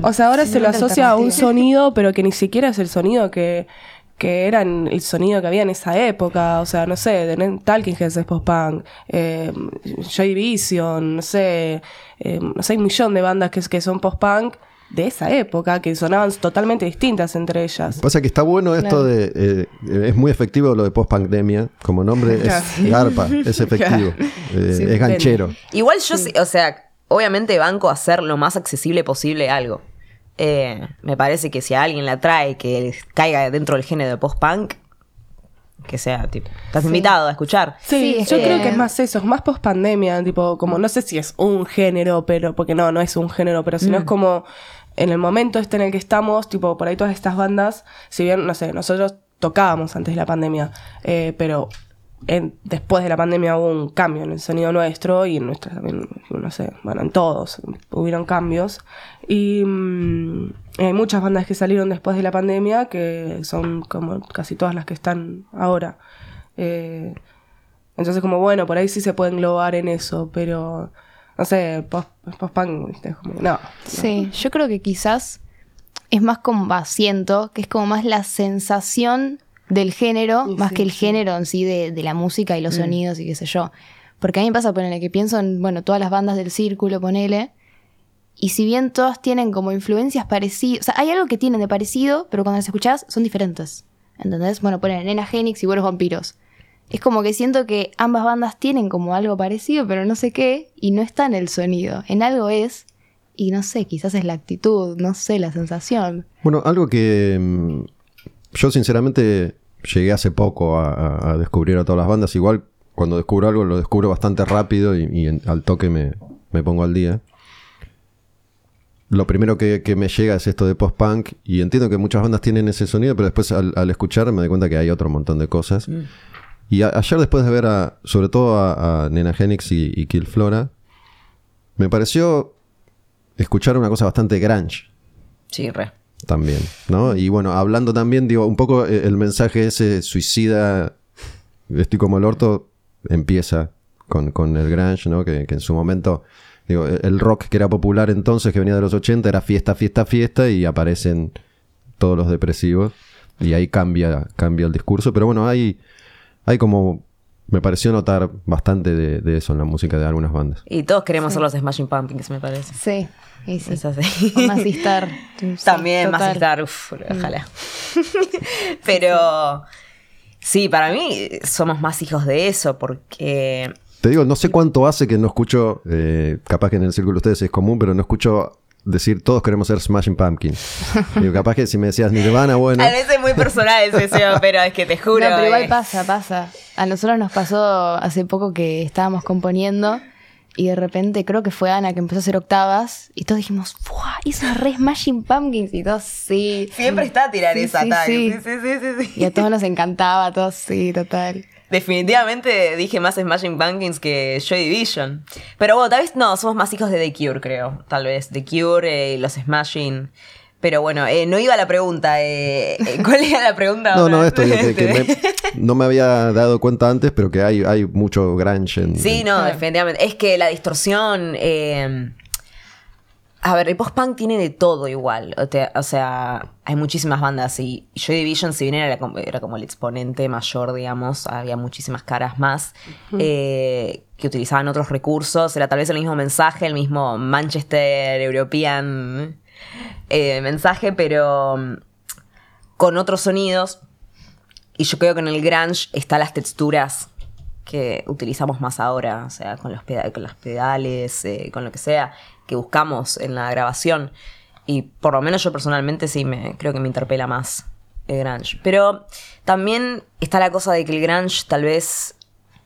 no. O sea, ahora se lo asocia a un sonido, pero que ni siquiera es el sonido que, que era en- el sonido que había en esa época. O sea, no sé, de Talking Heads es post-punk, eh, Joy Division, no sé, eh, no sé, hay un millón de bandas que, que son post-punk de esa época, que sonaban totalmente distintas entre ellas. Pasa que está bueno esto de... eh, es muy efectivo lo de post-pandemia. Como nombre Claro. es *laughs* garpa, es efectivo. *laughs* eh, Sí, es ganchero. Igual yo, sí, o sea, obviamente banco hacer lo más accesible posible algo. Eh, me parece que si a alguien la trae que caiga dentro del género de post-punk, que sea, tipo, estás invitado a escuchar. Sí, Sí, yo eh, creo que es más eso, es más post pandemia, tipo, como no sé si es un género, pero, porque no, no es un género, pero si no es como en el momento este en el que estamos, tipo, por ahí todas estas bandas, si bien, no sé, nosotros tocábamos antes de la pandemia, eh, pero después de la pandemia hubo un cambio en el sonido nuestro y en nuestra también, no sé, bueno, en todos hubieron cambios. Y mm, hay muchas bandas que salieron después de la pandemia que son como casi todas las que están ahora. Eh, entonces, como bueno, por ahí sí se puede englobar en eso, pero no sé, post- post-punk. Es como, no. Sí, yo creo que quizás es más como, va, siento que es como más la sensación del género, más sí, que el sí. género en sí de, de la música y los sonidos y qué sé yo. Porque a mí me pasa, ponele, que pienso en, bueno, todas las bandas del círculo, ponele, y si bien todas tienen como influencias parecidas, o sea, hay algo que tienen de parecido, pero cuando las escuchás son diferentes. ¿Entendés? Bueno, ponen Nena Genix y Buenos Vampiros. Es como que siento que ambas bandas tienen como algo parecido, pero no sé qué, y no está en el sonido. En algo es, y no sé, quizás es la actitud, no sé, la sensación. Bueno, algo que mm, yo sinceramente llegué hace poco a, a- a descubrir a todas las bandas. Igual cuando descubro algo lo descubro bastante rápido y, y en- al toque me, me pongo al día. Lo primero que, que me llega es esto de post-punk y entiendo que muchas bandas tienen ese sonido, pero después al, al escuchar me doy cuenta que hay otro montón de cosas. Y a- ayer después de ver a, sobre todo a, a Nena Genix y, y Kill Flora, me pareció escuchar una cosa bastante grunge Sí, re. También, ¿no? Y bueno, hablando también, digo, un poco eh, el mensaje ese suicida, estoy como el orto, empieza con, con el grunge, ¿no? Que, en su momento, digo, el el rock que era popular entonces, que venía de los 80, era fiesta, fiesta, fiesta, y aparecen todos los depresivos, y ahí cambia, cambia el discurso, pero bueno, hay, hay como, me pareció notar bastante de, de eso en la música de algunas bandas. Y todos queremos ser los Smashing Pumpkins, me parece. Sí, y sí. Es así. O Massey Star. Sí, También más total. estar, uff, ojalá. *laughs* *laughs* Pero sí, para mí somos más hijos de eso, porque Te digo, no sé cuánto hace que no escucho, eh, capaz que en el círculo de ustedes es común, pero no escucho decir todos queremos ser Smashing Pumpkins. *laughs* Digo, capaz que si me decías Nirvana, bueno. a veces es muy personal ese deseo, *laughs* pero es que te juro. No, pero igual eh, pasa, pasa. A nosotros nos pasó hace poco que estábamos componiendo Y de repente creo que fue Ana que empezó a hacer octavas y todos dijimos, ¡Fua! Hizo re Smashing Pumpkins y todos sí. Siempre está a tirar Sí, esa sí, tag. sí. Sí, sí, sí, sí, sí. Y a todos nos encantaba, a todos sí, total. Definitivamente dije más Smashing Pumpkins que Joy Division. Pero bueno, tal vez no, somos más hijos de The Cure, creo. Tal vez. The Cure y los Smashing. Pero bueno, eh, no iba a la pregunta. eh, eh, ¿Cuál era la pregunta? No, ahora? no, esto que, que me- *laughs* no me había dado cuenta antes, pero que hay, hay mucho grunge en... Sí, en- no, definitivamente. Es que la distorsión. eh, a ver, el post-punk tiene de todo igual. O, sea, hay muchísimas bandas. Y Joy Division, si bien era, como- era como el exponente mayor, digamos, había muchísimas caras más eh, que utilizaban otros recursos. Era tal vez el mismo mensaje, el mismo Manchester European eh, mensaje, pero mm, con otros sonidos. Y yo creo que en el grunge están las texturas que utilizamos más ahora, o sea, con los, peda- con los pedales, eh, con lo que sea, que buscamos en la grabación. Y por lo menos yo personalmente sí me creo que me interpela más el grunge. Pero también está la cosa de que el grunge tal vez,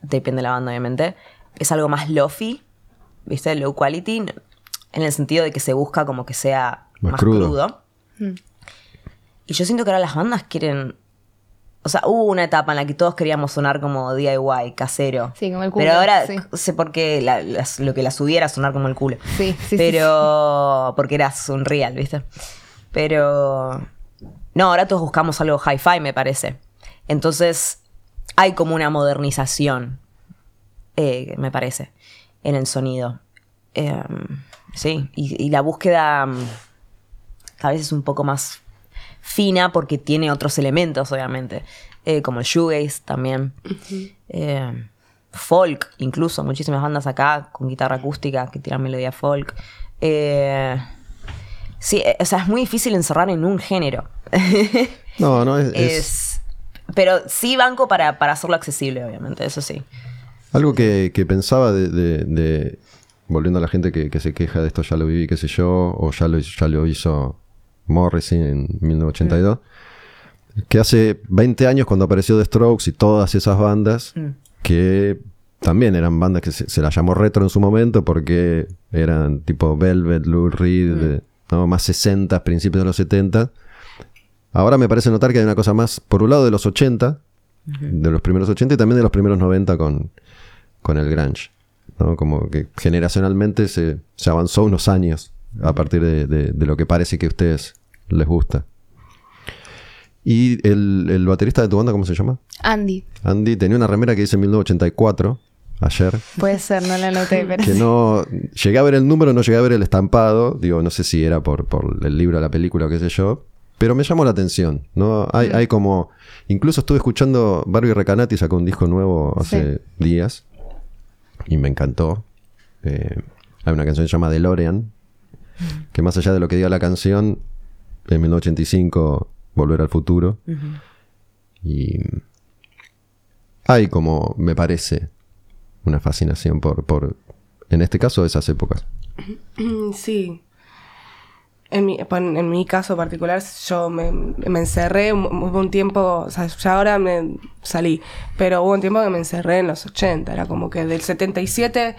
depende de la banda obviamente, es algo más lofi, ¿viste? Low quality, en el sentido de que se busca como que sea Más más, crudo. crudo. Y yo siento que ahora las bandas quieren. O sea, hubo una etapa en la que todos queríamos sonar como DIY, casero. Sí, como el culo, Pero ahora sí. sé por qué la- las- lo que la subía era sonar como el culo. Sí, sí, sí, Pero. Porque eras un real, ¿viste? Pero. No, ahora todos buscamos algo hi-fi, me parece. Entonces, hay como una modernización, eh, me parece, en el sonido. Eh, sí, y, y la búsqueda mm, a veces un poco más fina porque tiene otros elementos, obviamente, eh, como el shoegaze también. Eh, folk, incluso, muchísimas bandas acá con guitarra acústica que tiran melodía folk. Eh, sí, eh, o sea, es muy difícil encerrar en un género. *laughs* No, no, es, es Es- pero sí banco para, para hacerlo accesible, obviamente, eso sí. algo que, que pensaba de, de- de- Volviendo a la gente que, que se queja de esto, ya lo viví, qué sé yo, o ya lo, ya lo hizo Morrissey en 1982. Que hace 20 años, cuando apareció The Strokes y todas esas bandas, que también eran bandas que se, se las llamó retro en su momento porque eran tipo Velvet, Lou Reed, de- ¿no? más 60, principios de los 70. Ahora me parece notar que hay una cosa más, por un lado de los 80, de los primeros 80 y también de los primeros 90 con, con el grunge. ¿no? Como que generacionalmente se, se avanzó unos años a partir de, de- de lo que parece que a ustedes les gusta. Y el, el baterista de tu banda, ¿cómo se llama? Andy, Andy tenía una remera que dice 1984 ayer. puede ser, no la anoté, pero Que sí. no. Llegué a ver el número, no llegué a ver el estampado. Digo, no sé si era por, por el libro, la película o qué sé yo. Pero me llamó la atención, ¿no? Hay, hay como. Incluso estuve escuchando. Barbie Recanati sacó un disco nuevo hace días. Y me encantó. Eh, hay una canción que se llama DeLorean. Que más allá de lo que diga la canción, en 1985, Volver al futuro. Y. Hay como, me parece, una fascinación por, por, en este caso, esas épocas. *clears throat* Sí. En mi, en mi caso particular, yo me, me encerré, un- hubo un tiempo, o sea, ya ahora me salí, pero hubo un tiempo que me encerré en los 80, era como que del 77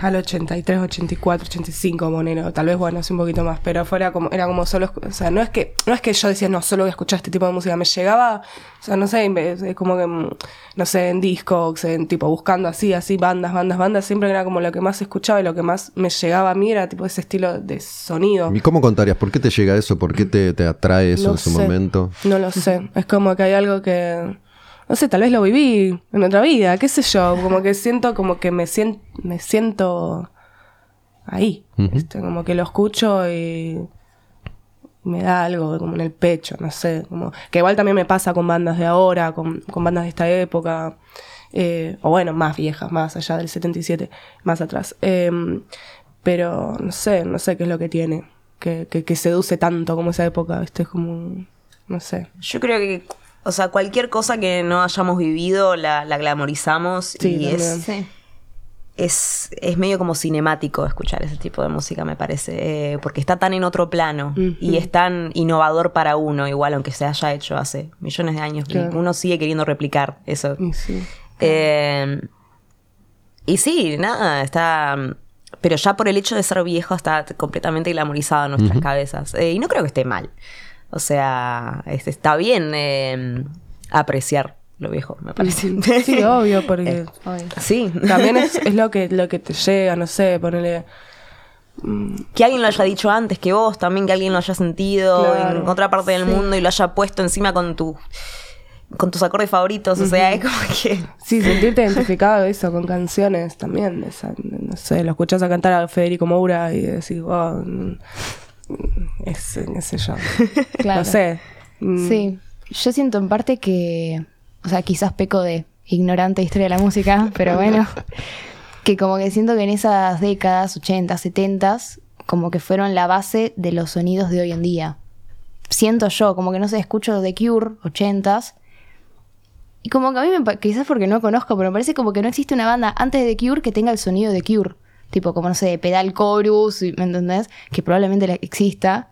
al 83, 84, 85, monero, tal vez bueno, así un poquito más, pero fuera como, era como solo, o sea, no es que, no es que yo decía, no, solo voy a escuchar este tipo de música, me llegaba, o sea, no sé, es como que, mm, no sé, en discogs, en tipo buscando así, así, bandas, bandas, bandas, siempre era como lo que más escuchaba y lo que más me llegaba a mí era tipo ese estilo de sonido. ¿Y cómo contarías? ¿Por qué te llega eso? ¿Por qué te, te atrae eso No en su momento? No lo sé. Es como que hay algo que. No sé, tal vez lo viví en otra vida, qué sé yo. Como que siento, como que me, sien- me siento ahí. Como que lo escucho y me da algo como en el pecho, no sé. Como, que igual también me pasa con bandas de ahora, con, con bandas de esta época. eh, o bueno, más viejas, más allá del 77, más atrás. Em, pero no sé, no sé qué es lo que tiene. Que, que, que seduce tanto como esa época, ¿viste? Es como. No sé. Yo creo que, o sea, cualquier cosa que no hayamos vivido la, la glamorizamos Sí, y es. Sí. es, es medio como cinemático escuchar ese tipo de música, me parece, eh, porque está tan en otro plano y es tan innovador para uno, igual aunque se haya hecho hace millones de años, Claro. uno sigue queriendo replicar eso. Y sí. Eh, y sí, nada, está... Pero ya por el hecho de ser viejo está completamente glamorizado en nuestras cabezas. Eh, y no creo que esté mal. O sea, este, está bien eh, apreciar lo viejo, me parece. Sí, obvio, porque sí. también es, es lo que lo que te llega, no sé, ponerle que alguien lo haya dicho antes que vos, también que alguien lo haya sentido Claro, en otra parte del sí. mundo y lo haya puesto encima con tu con tus acordes favoritos, o sea, es como que *laughs* Sí, sentirte identificado eso con canciones también. esa- no sé, lo escuchás a cantar a Federico Moura y decís, wow, mm, es, qué sé yo. *laughs* Claro. No sé. Mm, Sí, yo siento en parte que, o sea, quizás peco de ignorante de historia de la música, *laughs* pero bueno, que como que siento que en esas décadas, 80, 70, como que fueron la base de los sonidos de hoy en día. Siento yo, como que no sé, escucho The Cure, 80s, y como que a mí, me, quizás porque no conozco, pero me parece como que no existe una banda antes de The Cure que tenga el sonido de Cure. Tipo, como no sé, pedal chorus, ¿me entendés? Que probablemente exista.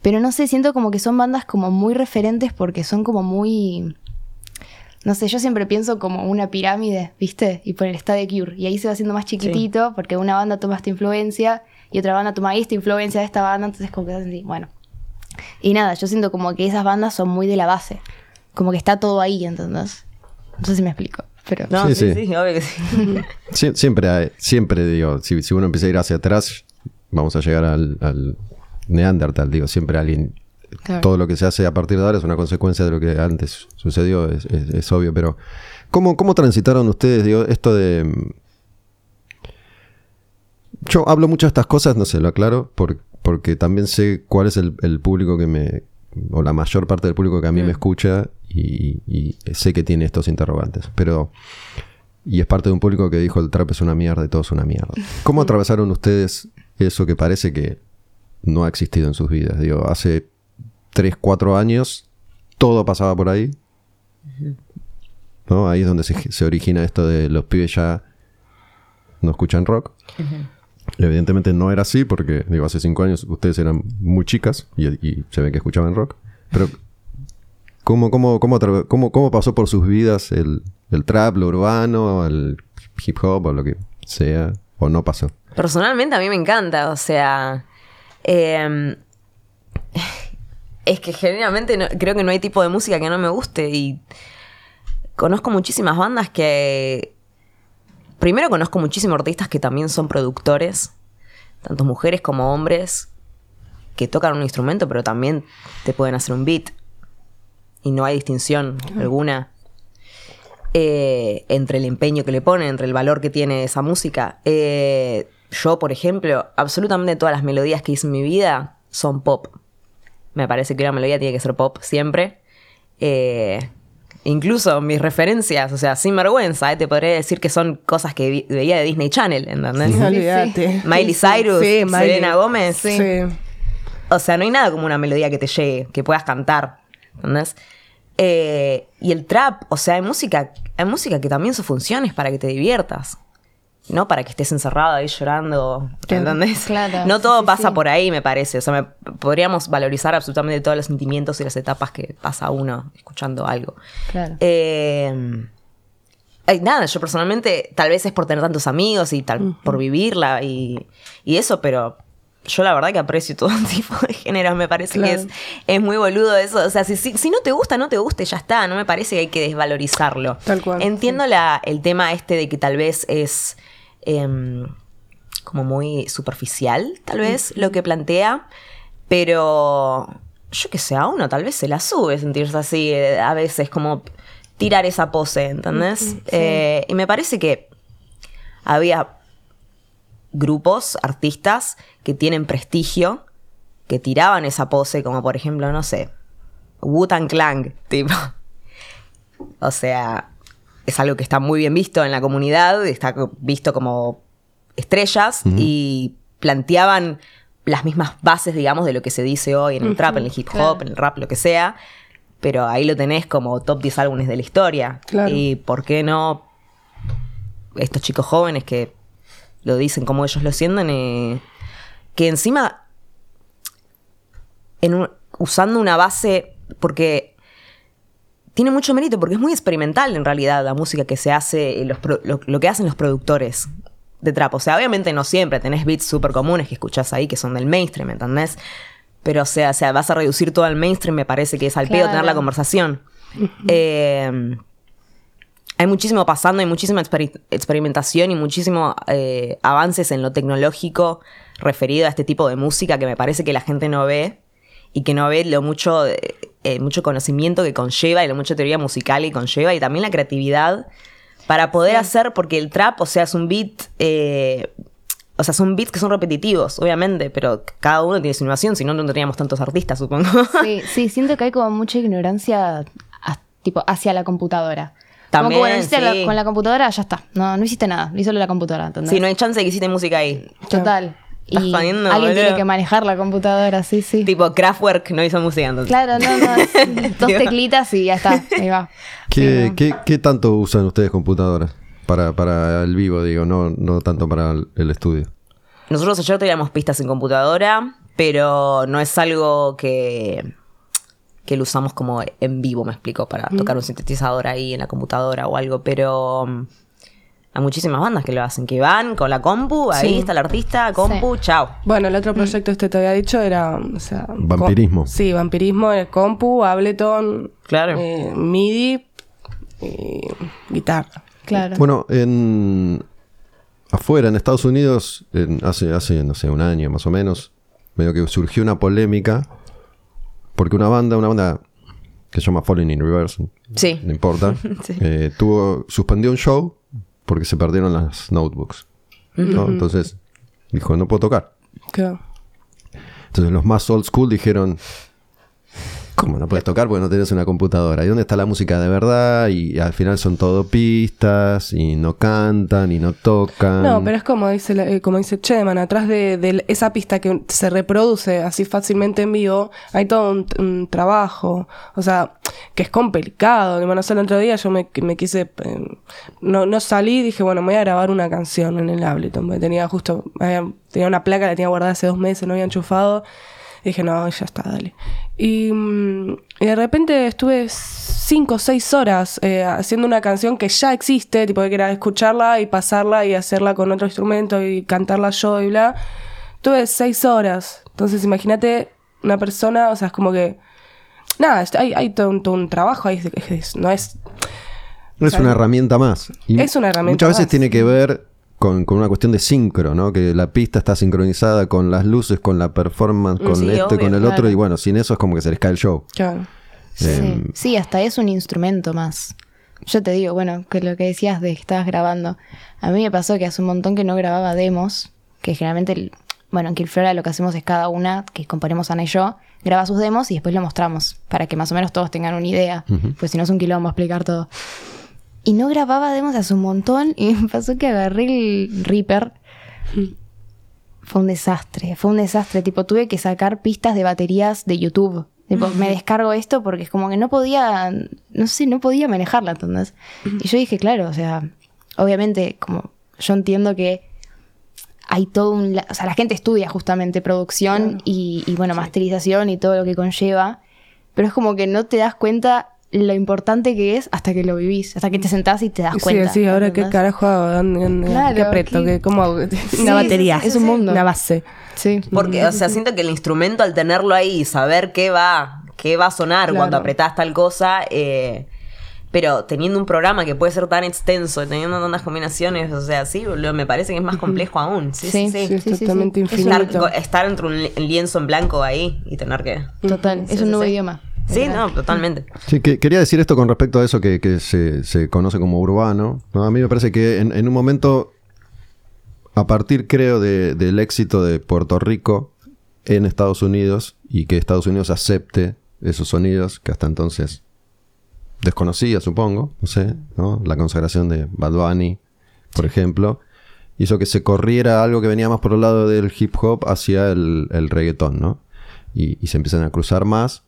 Pero no sé, siento como que son bandas como muy referentes porque son como muy... No sé, yo siempre pienso como una pirámide, ¿viste? Y por el está de Cure. Y ahí se va haciendo más chiquitito porque una banda toma esta influencia y otra banda toma esta influencia de esta banda. Entonces como que así, bueno. Y nada, yo siento como que esas bandas son muy de la base. Como que está todo ahí, ¿entendés? No sé si me explico, pero... no, Sí, sí, sí. sí, obvio que sí. *laughs* Sie- siempre, hay- siempre digo, si, si uno empieza a ir hacia atrás, vamos a llegar al, al Neandertal, digo, siempre alguien, Claro. todo lo que se hace a partir de ahora es una consecuencia de lo que antes sucedió, es, es- es obvio, pero ¿cómo, ¿cómo transitaron ustedes, digo, esto de... Yo hablo mucho de estas cosas, no sé, lo aclaro, por- porque también sé cuál es el, el público que me, o la mayor parte del público que a mí me escucha y, y sé que tiene estos interrogantes, pero... Y es parte de un público que dijo el trap es una mierda y todo es una mierda. *laughs* ¿Cómo atravesaron ustedes eso que parece que no ha existido en sus vidas? Digo, hace 3, 4 años todo pasaba por ahí. ¿No? Ahí es donde se, se origina esto de los pibes ya no escuchan rock. Evidentemente no era así porque, digo, hace 5 años ustedes eran muy chicas y, se ve que escuchaban rock. Pero ¿Cómo, cómo, cómo, cómo, pasó por sus vidas el, el trap, lo urbano, el hip hop o lo que sea? ¿O no pasó? Personalmente a mí me encanta, o sea, eh, *laughs* es que generalmente creo que no hay tipo de música que no me guste y conozco muchísimas bandas que... Primero conozco muchísimos artistas que también son productores, tanto mujeres como hombres, que tocan un instrumento, pero también te pueden hacer un beat. Y no hay distinción alguna eh, entre el empeño que le ponen, entre el valor que tiene esa música. Eh, yo, por ejemplo, absolutamente todas las melodías que hice en mi vida son pop. Me parece que una melodía tiene que ser pop siempre. Eh, incluso mis referencias, o sea, sin vergüenza, eh, te podría decir que son cosas que vi- veía de Disney Channel, ¿entendés? Olvídate. Miley Cyrus, Sí, Miley. Selena Gómez. Sí. O sea, no hay nada como una melodía que te llegue, que puedas cantar. ¿Entendés? Eh, y el trap, o sea, hay música, hay música que también su función es para que te diviertas. No para que estés encerrado ahí llorando. ¿Entendés? Claro, no todo sí, pasa sí. por ahí, me parece. O sea, me- podríamos valorizar absolutamente todos los sentimientos y las etapas que pasa uno escuchando algo. Claro. Eh, nada, yo personalmente, tal vez es por tener tantos amigos y tal, por vivirla y, y eso, pero yo la verdad que aprecio todo *laughs* tipo de géneros. Me parece que es, es muy boludo eso. O sea, si, si, si no te gusta, no te guste, ya está. No me parece que hay que desvalorizarlo. Tal cual, Entiendo la, el tema este de que tal vez es em, como muy superficial, tal vez, lo que plantea, pero yo que sé, a uno tal vez se la sube sentirse así, eh, a veces como tirar esa pose, ¿entendés? Eh, y me parece que había grupos, artistas que tienen prestigio, que tiraban esa pose, como por ejemplo, no sé, Wu-Tang Clan, *laughs* tipo. O sea, es algo que está muy bien visto en la comunidad, está visto como estrellas y planteaban las mismas bases, digamos, de lo que se dice hoy en el trap, en el hip hop, en el rap, lo que sea. Pero ahí lo tenés como top 10 álbumes de la historia. Claro. Y por qué no estos chicos jóvenes que lo dicen como ellos lo sienten, eh, que encima en un- usando una base, porque tiene mucho mérito porque es muy experimental en realidad la música que se hace, los pro- lo, lo que hacen los productores de trap. O sea, obviamente no siempre tenés beats súper comunes que escuchás ahí que son del mainstream, ¿entendés? Pero o sea, o sea, vas a reducir todo al mainstream, me parece que es al pedo Claro. tener la conversación. Eh, hay muchísimo pasando, hay muchísima exper- experimentación y muchísimo eh, avances en lo tecnológico referido a este tipo de música que me parece que la gente no ve y que no ve lo mucho, eh, mucho conocimiento que conlleva y lo mucha teoría musical que conlleva y también la creatividad para poder hacer, porque el trap, o sea, es un beat, eh, o sea, son beats que son repetitivos, obviamente, pero cada uno tiene su innovación, si no, no tendríamos tantos artistas, supongo. *laughs* Sí, sí, siento que hay como mucha ignorancia a- tipo hacia la computadora. como También, que bueno, la- sí. con la computadora, ya está. No, no hiciste nada, lo hizo la computadora. ¿entendés? si no hay chance de que hiciste música ahí. Total. Y jodiendo, alguien tiene que manejar la computadora, sí, sí. Tipo, Kraftwerk no hizo música entonces. Claro, no, no. *laughs* Dos teclitas y ya está. Ahí va. ¿Qué, Sí, no. qué- qué tanto usan ustedes computadoras? Para, para el vivo, digo, no, no tanto para el, el estudio. Nosotros ayer teníamos pistas en computadora, pero no es algo que, que lo usamos como en vivo, me explico, para tocar un sintetizador ahí en la computadora o algo, pero mm, hay muchísimas bandas que lo hacen, que van con la compu, ahí Sí. está el artista, compu, chao. Bueno, el otro proyecto este te había dicho era, o sea... Vampirismo. sí, vampirismo, el compu, Ableton, Claro. eh, MIDI y guitarra. Claro. Bueno, en afuera, en Estados Unidos, en- hace, hace, no sé, un año más o menos, medio que surgió una polémica porque una banda, una banda que se llama Falling in Reverse, Sí. no importa, *laughs* eh, tuvo, suspendió un show porque se perdieron las notebooks. ¿no? Entonces dijo, no puedo tocar. Claro. Entonces los más old school dijeron, ¿cómo no puedes tocar porque no tenés una computadora? ¿Y dónde está la música de verdad? Y al final son todo pistas y no cantan y no tocan. No, pero es como dice, la- eh, como dice Chedeman, atrás de, de esa pista que se reproduce así fácilmente en vivo, hay todo un, trabajo, o sea, que es complicado. Bueno, el otro día yo me, me quise, eh, no, no salí, dije, bueno, me voy a grabar una canción en el Ableton, tenía justo, tenía una placa, la tenía guardada hace dos meses, no había enchufado. Dije, no, ya está, dale. Y, mm, y de repente estuve cinco o seis horas eh, haciendo una canción que ya existe, tipo que era escucharla y pasarla y hacerla con otro instrumento y cantarla yo y bla. Tuve seis horas. Entonces imagínate una persona, o sea, es como que... Nada, hay, hay todo, un, todo un trabajo ahí, es- es- no es... una herramienta más. Y Es una herramienta Muchas veces más. tiene que ver con, con una cuestión de sincro, ¿no? Que la pista está sincronizada con las luces, con la performance, con Sí, esto y con el otro. Y bueno, sin eso es como que se les cae el show. Claro. Sí. Em, Sí, hasta es un instrumento más. Yo te digo, bueno, que lo que decías de que estabas grabando. A mí me pasó que hace un montón que no grababa demos, que generalmente, el- bueno, en Killflora lo que hacemos es cada una, que componemos Ana y yo, graba sus demos y después lo mostramos, para que más o menos todos tengan una idea, pues si no es un quilombo explicar todo. Y no grababa demos hace un montón y me pasó que agarré el Reaper. Fue un desastre, fue un desastre. Tipo, tuve que sacar pistas de baterías de YouTube. Tipo, me descargo esto porque es como que no podía, no sé, no podía manejarla, ¿entendés? Y yo dije, claro, o sea, obviamente, como yo entiendo que hay todo un... O sea, la gente estudia justamente producción y, y, bueno, masterización y todo lo que conlleva, pero es como que no te das cuenta lo importante que es hasta que lo vivís, hasta que te sentás y te das Y sí, cuenta. sí, ahora qué carajo hago, ¿Dónde- dónde- Claro, qué aprieto, ¿qué- ¿Qué- cómo hago? Sí, *laughs* una batería. es un mundo. Una base. Sí. Porque, o sea, siento que el instrumento al tenerlo ahí y saber qué va, qué va a sonar Claro. cuando apretás tal cosa, eh, pero teniendo un programa que puede ser tan extenso, teniendo tantas combinaciones, o sea, sí, boludo, me parece que es más complejo aún. Sí, sí, sí. Sí, es sí, sí, totalmente sí. Es Estar, estar entre un li- lienzo en blanco ahí y tener que... Total, Sí, es un nuevo sí. idioma. Sí, no, totalmente. Sí, que, quería decir esto con respecto a eso que, que se, se conoce como urbano. ¿no? A mí me parece que en, en un momento, a partir creo de- del éxito de Puerto Rico en Estados Unidos y que Estados Unidos acepte esos sonidos que hasta entonces desconocía, supongo, no sé, ¿no? la consagración de Bad Bunny, por ejemplo, hizo que se corriera algo que venía más por el lado del hip hop hacia el, el reggaetón, ¿no? Y, y se empiezan a cruzar más.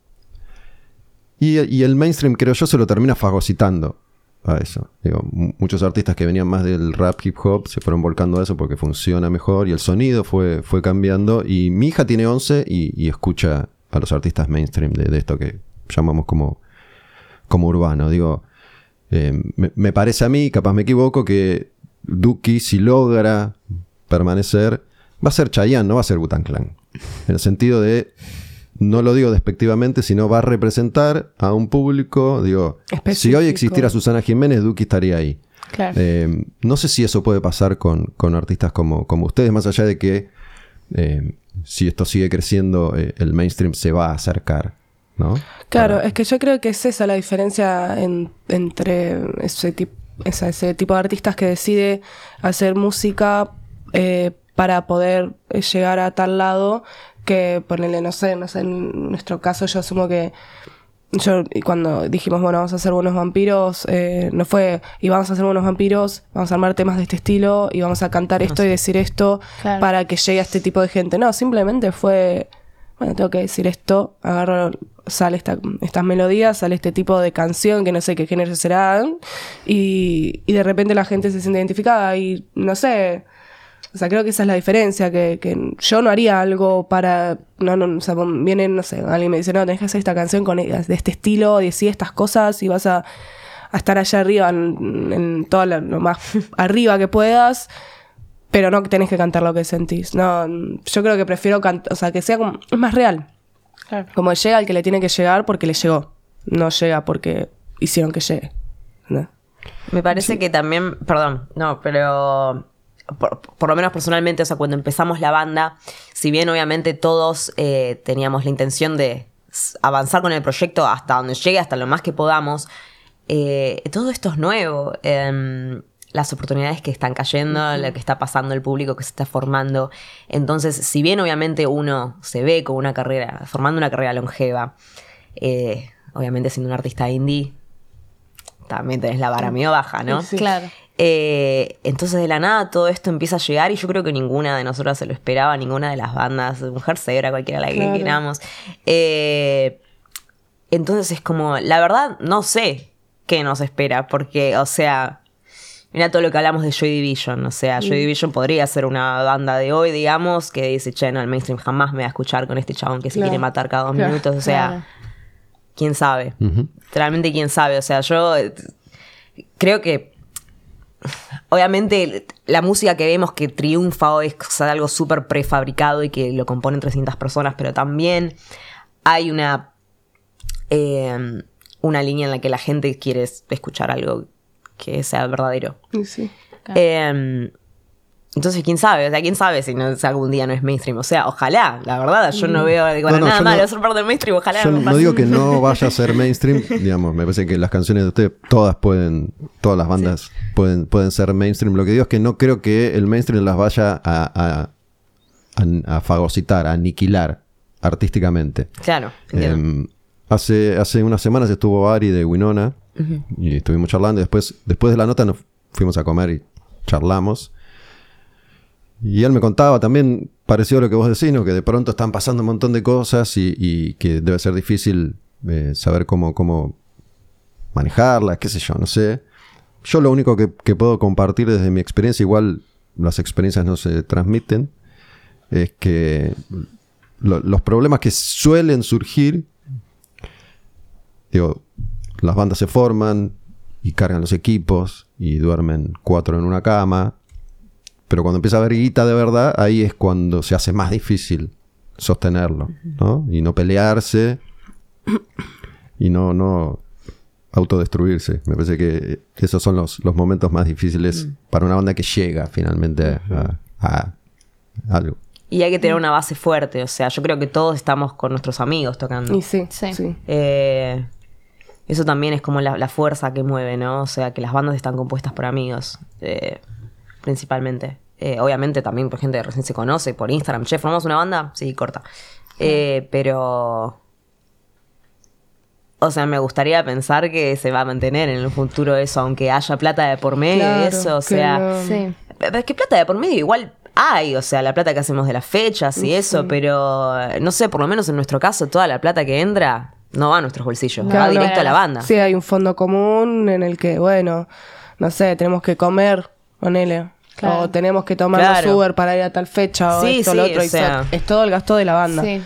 Y, y el mainstream, creo yo, se lo termina fagocitando a eso. Digo, mu- muchos artistas que venían más del rap hip hop se fueron volcando a eso porque funciona mejor y el sonido fue, fue cambiando. Y mi hija tiene 11 y, escucha a los artistas mainstream de, esto que llamamos como como urbano. Digo, eh, me, parece a mí, capaz me equivoco, que Duki, si logra permanecer, va a ser Chayanne, no va a ser Butan Clan. En el sentido de, no lo digo despectivamente, sino va a representar a un público, digo, si hoy existiera Susana Jiménez, Duki estaría ahí. Claro. Eh, no sé si eso puede pasar con, con artistas como, como ustedes, más allá de que eh, si esto sigue creciendo, eh, el mainstream se va a acercar, ¿no? Claro, Para- es que yo creo que es esa la diferencia en- entre ese, tip- esa- ese tipo de artistas que decide hacer música para poder llegar a tal lado que ponerle, no sé, no sé, en nuestro caso yo asumo que yo y cuando dijimos, bueno, vamos a hacer buenos vampiros, eh, no fue, y vamos a hacer buenos vampiros, vamos a armar temas de este estilo y vamos a cantar esto y decir esto Claro. para que llegue a este tipo de gente. No, simplemente fue, bueno, tengo que decir esto, agarro, sale esta, estas melodías, sale este tipo de canción que no sé qué género será, y, y de repente la gente se siente identificada y no sé. O sea, creo que esa es la diferencia, que, que yo no haría algo para... No, no, o sea, viene, no sé, alguien me dice, no, tenés que hacer esta canción con, de este estilo, decir estas cosas y vas a, a estar allá arriba, en, en todo lo, lo más arriba que puedas, pero no tenés que cantar lo que sentís. No, yo creo que prefiero cantar, o sea, que sea como, es más real. Claro. Como llega al que le tiene que llegar porque le llegó. No llega porque hicieron que llegue. ¿no? Me parece que también, perdón, no, pero por, por lo menos personalmente, o sea, cuando empezamos la banda, si bien obviamente todos eh, teníamos la intención de avanzar con el proyecto hasta donde llegue, hasta lo más que podamos, eh, todo esto es nuevo. em, las oportunidades que están cayendo, lo que está pasando, el público que se está formando. Entonces, si bien obviamente uno se ve con una carrera, formando una carrera longeva, eh, obviamente siendo un artista indie, también tenés la vara medio baja, ¿no? Sí. Claro. Eh, entonces de la nada todo esto empieza a llegar y yo creo que ninguna de nosotras se lo esperaba, ninguna de las bandas, Mujer Cebra, cualquiera la que Claro. queramos. Eh, entonces es como, la verdad, no sé qué nos espera, porque, o sea, mira todo lo que hablamos de Joy Division, o sea, Joy Division podría ser una banda de hoy, digamos, que dice, che, no, el mainstream jamás me va a escuchar con este chabón que se Claro. quiere matar cada dos Claro. minutos, o sea, Claro. quién sabe. Realmente quién sabe. O sea, yo eh, creo que. Obviamente, la música que vemos que triunfa hoy es o sea, algo súper prefabricado y que lo componen 300 personas, pero también hay una. eh, una línea en la que la gente quiere escuchar algo que sea verdadero. Sí. Eh, entonces, quién sabe, o sea, quién sabe si, no, si algún día no es mainstream. O sea, ojalá, la verdad, yo no veo digo, No, no, nada malo ser parte del mainstream, ojalá Yo no pase. digo que no *laughs* vaya a ser mainstream, digamos, me parece que las canciones de ustedes todas pueden, todas las bandas pueden, pueden ser mainstream. Lo que digo es que no creo que el mainstream las vaya a, a, a- a fagocitar, a aniquilar artísticamente. Claro. Eh, hace, hace unas semanas estuvo Ari de Winona y estuvimos charlando. y Después, después de la nota nos fuimos a comer y charlamos. Y él me contaba también, parecido a lo que vos decís, ¿no? que de pronto están pasando un montón de cosas y, que debe ser difícil eh, saber cómo, cómo manejarlas, qué sé yo, no sé. Yo lo único que, puedo compartir desde mi experiencia, igual las experiencias no se transmiten, es que lo- los problemas que suelen surgir, digo, las bandas se forman y cargan los equipos y duermen cuatro en una cama, pero cuando empieza a haber guita de verdad, ahí es cuando se hace más difícil sostenerlo, ¿no? Y no pelearse y no, no autodestruirse. Me parece que esos son los, los momentos más difíciles para una banda que llega finalmente a, a algo. Y hay que tener una base fuerte, o sea, yo creo que todos estamos con nuestros amigos tocando. Y sí, Sí. sí. Eh, eso también es como la, la fuerza que mueve, ¿no? O sea, que las bandas están compuestas por amigos, eh, principalmente. Eh, obviamente también por gente que recién se conoce, por Instagram. Che, ¿formamos una banda? Sí, corta. Eh, pero... O sea, me gustaría pensar que se va a mantener en el futuro eso, aunque haya plata de por medio y Claro, eso, o que sea... no- Sí. Pero es que plata de por medio igual hay, o sea, la plata que hacemos de las fechas y eso, pero no sé, por lo menos en nuestro caso, toda la plata que entra no va a nuestros bolsillos, va Claro, directo no. a la banda. Sí, hay un fondo común en el que, bueno, no sé, tenemos que comer, ponele. Claro. O tenemos que tomar Claro. Uber para ir a tal fecha o Sí, esto, sí, lo otro. o sea. es todo el gasto de la banda. Sí.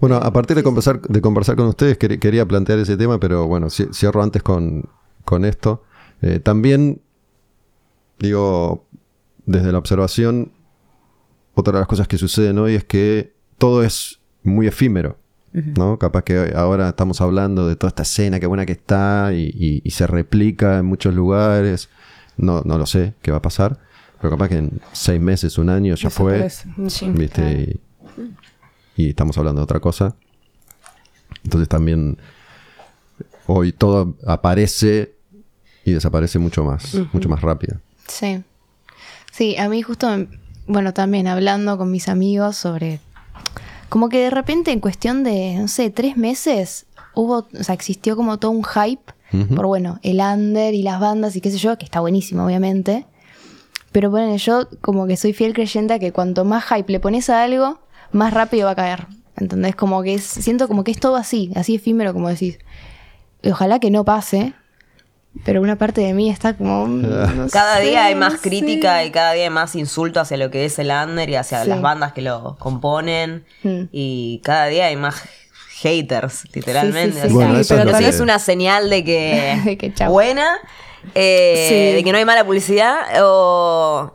Bueno, a partir de conversar, de conversar con ustedes, quer- quería plantear ese tema, pero bueno, ci- cierro antes con, con esto. Eh, también, digo, desde la observación, otra de las cosas que suceden hoy es que todo es muy efímero. ¿no? Capaz que ahora estamos hablando de toda esta escena, qué buena que está, y, y- y se replica en muchos lugares. No, no lo sé qué va a pasar, pero capaz que en seis meses, un año ya fue. Desaparece. ¿viste? Y, y estamos hablando de otra cosa. Entonces también hoy todo aparece y desaparece mucho más, mucho más rápido. Sí. Sí, a mí justo, bueno, también hablando con mis amigos sobre... Como que de repente en cuestión de, no sé, tres meses, hubo, o sea, existió como todo un hype Por, bueno, el under y las bandas y qué sé yo, que está buenísimo, obviamente. Pero bueno, yo como que soy fiel creyente a que cuanto más hype le pones a algo, más rápido va a caer. ¿Entendés? Como que es, siento como que es todo así, así efímero como decís. Y ojalá que no pase, pero una parte de mí está como... mm, *laughs* no Cada sé, día hay no más sé. crítica y cada día hay más insulto hacia lo que es el under y hacia Sí. las bandas que lo componen. Mm. Y cada día hay más haters, literalmente. Sí, sí, sí. sea, Bueno, eso pero es que- es una señal de que, *laughs* De que buena, eh, Sí. de que no hay mala publicidad o,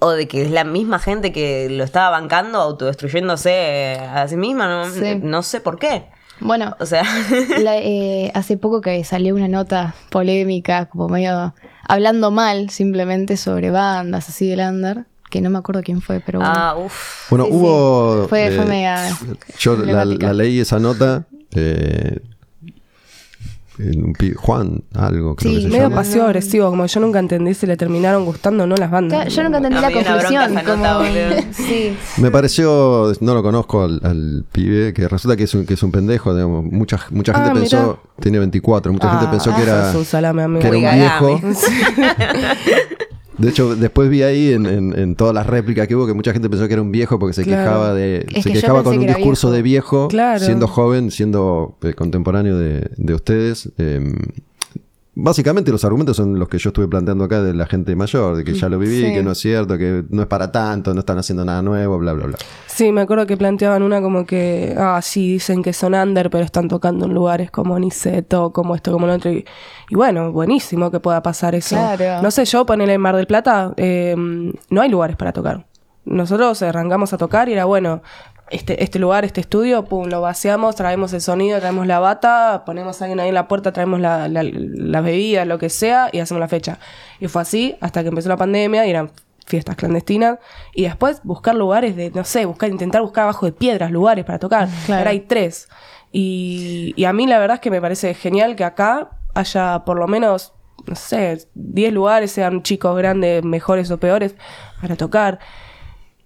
o de que es la misma gente que lo estaba bancando, autodestruyéndose a sí misma. No, Sí. no sé por qué. Bueno, O sea, *laughs* la- eh, hace poco que salió una nota polémica, como medio hablando mal simplemente sobre bandas así del under, que no me acuerdo quién fue, pero bueno. ah, uff. Bueno, Sí, sí. hubo... Fue- eh, fue yo la, la leí esa nota. eh, en un pi- Juan, algo creo Sí, que se Medio llama. pasivo agresivo, como yo nunca entendí si le terminaron gustando o no las bandas. Claro, yo nunca entendí A la conclusión. como- sí. Me pareció, no lo conozco al, al pibe, que resulta que es un, que es un pendejo, digamos. Mucha, mucha gente Ah, pensó, tiene 24, mucha gente Ah, pensó que era, un salame, amigo. que era un viejo. *laughs* De hecho, después vi ahí en, en- en todas las réplicas que hubo que mucha gente pensó que era un viejo porque se Claro. quejaba de Es se que quejaba con un que discurso viejo. de viejo, Claro. siendo joven, siendo eh, contemporáneo de, de ustedes. eh, básicamente los argumentos son los que yo estuve planteando acá de la gente mayor, de que ya lo viví, Sí. que no es cierto, que no es para tanto, no están haciendo nada nuevo, bla, bla, bla. Sí, me acuerdo que planteaban una como que, ah, sí, dicen que son under, pero están tocando en lugares como Niceto, como esto, como lo otro. Y, y bueno, buenísimo que pueda pasar eso. Claro. No sé, yo ponele en Mar del Plata, eh, no hay lugares para tocar. Nosotros arrancamos a tocar y era bueno, este, este lugar, este estudio, pum, lo vaciamos, traemos el sonido, traemos la bata, ponemos a alguien ahí en la puerta, traemos la, la, la bebida, lo que sea, y hacemos la fecha. Y fue así hasta que empezó la pandemia y eran fiestas clandestinas. Y después buscar lugares de, no sé, buscar, intentar buscar abajo de piedras lugares para tocar. Claro. Ahora hay tres. Y, y a mí la verdad es que me parece genial que acá haya por lo menos, no sé, 10 lugares, sean chicos, grandes, mejores o peores, para tocar.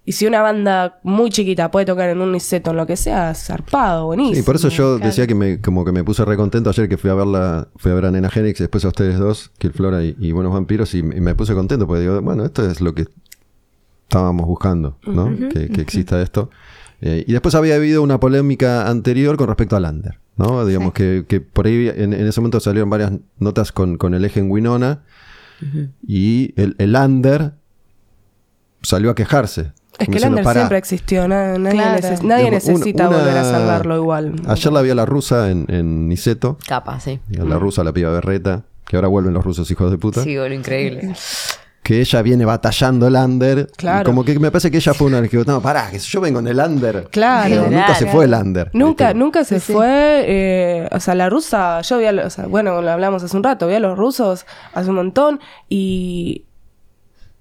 Y si una banda muy chiquita puede tocar en un niceto, en lo que sea, zarpado, buenísimo. Sí, por eso yo decía que me, como que me puse re contento ayer que fui a verla, fui a ver a Nena Genix y después a ustedes dos, Killflora y, y Buenos Vampiros, y, y me puse contento porque digo, bueno, esto es lo que estábamos buscando, ¿no? que, que exista esto. Eh, y después había habido una polémica anterior con respecto al Under, ¿no? Digamos que, que por ahí en, en ese momento salieron varias notas con, con el eje en Winona y el, el Under salió a quejarse. Es que el under siempre existió, na- nadie, Claro. neces- nadie Digamos, una- necesita volver a salvarlo igual. Ayer la vi a la rusa en, en Niceto. Capa, sí. Y a la rusa, la piba berreta, que ahora vuelven los rusos hijos de puta. Sí, boludo, increíble. Que ella viene batallando el under. Claro. Y como que me parece que ella fue una de las que no, pará, que yo vengo en el under. Claro. Pero nunca se fue el under. Nunca, ¿viste? nunca se fue, eh, o sea, la rusa, yo vi a, lo- o sea, bueno, lo hablamos hace un rato, vi a los rusos hace un montón y,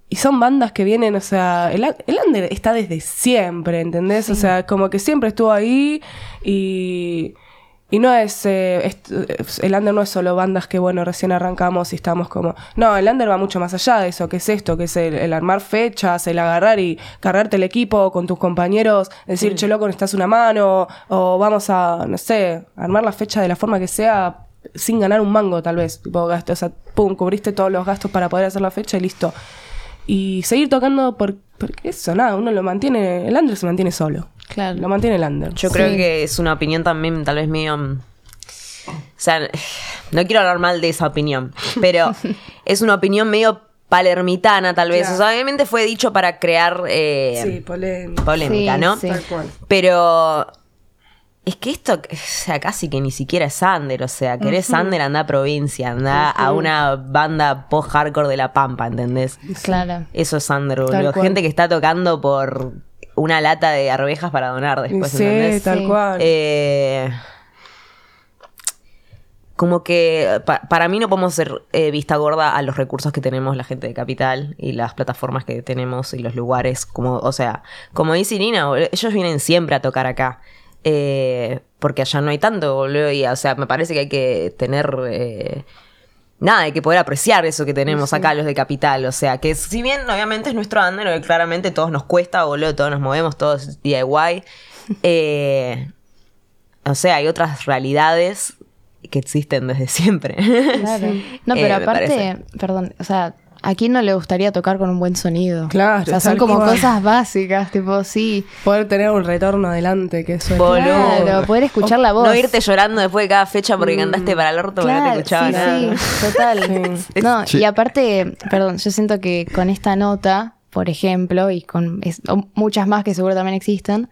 y son bandas que vienen, o sea, el, el under está desde siempre, ¿entendés? O sea, como que siempre estuvo ahí y, y no es, eh, est- el under no es solo bandas que, bueno, recién arrancamos y estamos como, no, el under va mucho más allá de eso, que es esto, que es el, el armar fechas, el agarrar y cargarte el equipo con tus compañeros, decir, che, loco, necesitas una mano, o vamos a, no sé, armar la fecha de la forma que sea sin ganar un mango, tal vez, tipo, gasto, o sea, pum, cubriste todos los gastos para poder hacer la fecha y listo. Y seguir tocando por, porque eso, nada, uno lo mantiene, el under se mantiene solo. Claro. Lo mantiene el under. Yo creo que es una opinión también, tal vez medio. mm, O sea, no quiero hablar mal de esa opinión, *laughs* pero es una opinión medio palermitana, tal vez. Claro. O sea, obviamente fue dicho para crear eh, Sí, polémica. polémica, Sí, ¿no? sí. Tal cual. Pero Es que esto, o sea, casi que ni siquiera es Under, o sea, querés Under, anda a provincia, anda a una banda post-hardcore de La Pampa, ¿entendés? Claro. Eso es Under, boludo. Gente que está tocando por una lata de arvejas para donar después, sí, ¿entendés? tal Sí. cual. Eh, como que pa- para mí no podemos ser eh, vista gorda a los recursos que tenemos la gente de Capital y las plataformas que tenemos y los lugares. Como, o sea, como dice Irina, ellos vienen siempre a tocar acá. Eh, porque allá no hay tanto, boludo. Y, o sea, me parece que hay que tener. eh, nada, hay que poder apreciar eso que tenemos acá los de Capital. O sea, que si bien obviamente es nuestro under, claramente todos nos cuesta, boludo, todos nos movemos, todos DIY. *laughs* Eh, o sea, hay otras realidades que existen desde siempre. Claro. *laughs* No, pero aparte, perdón, o sea, ¿a quién no le gustaría tocar con un buen sonido? Claro, O sea, son como cual. cosas básicas, tipo, sí. Poder tener un retorno adelante, que eso es. Boludo. Claro, poder escuchar la voz. No irte llorando después de cada fecha porque cantaste para el orto porque no te Claro, escuchaba sí, nada. sí, total. *laughs* Sí. *laughs* No, Sí. y aparte, perdón, yo siento que con esta nota, por ejemplo, y con es- muchas más que seguro también existen,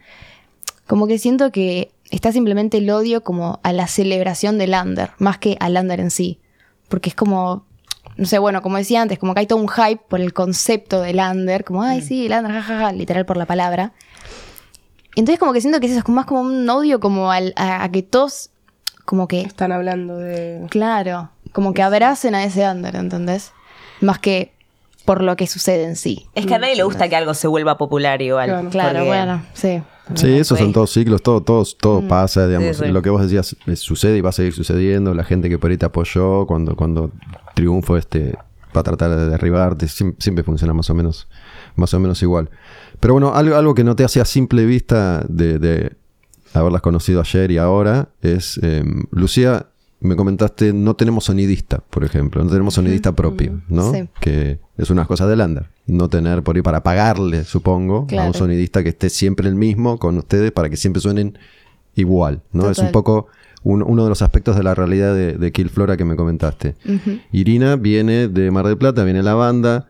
como que siento que está simplemente el odio como a la celebración del under, más que al under en sí. Porque es como, no sé, bueno, como decía antes, como que hay todo un hype por el concepto del under, como, ay, sí, el under, jajaja, literal por la palabra. Entonces como que siento que eso es como más como un odio como al- a, a que todos, como que Están hablando de. Claro, como que abracen a ese under, ¿entendés? Más que por lo que sucede en sí. Es que a nadie le gusta que algo se vuelva popular igual. Claro. Claro, porque- bueno, sí. Sí, esos son todos ciclos, todo, todo, todo pasa, digamos. Sí, sí. Lo que vos decías eh, sucede y va a seguir sucediendo. La gente que por ahí te apoyó cuando, cuando triunfo este va a tratar de derribarte, siempre, siempre funciona más o menos, más o menos igual. Pero bueno, algo, algo que no te hace a simple vista de, de haberlas conocido ayer y ahora es eh, Lucía. Me comentaste, no tenemos sonidista, por ejemplo, no tenemos sonidista propio, ¿no? Sí. Que es una cosa de Lander. No tener por ahí para pagarle, supongo, a un sonidista que esté siempre el mismo con ustedes para que siempre suenen igual, ¿no? Es un poco un- uno de los aspectos de la realidad de, de Kill Flora que me comentaste. Irina viene de Mar del Plata, viene la banda,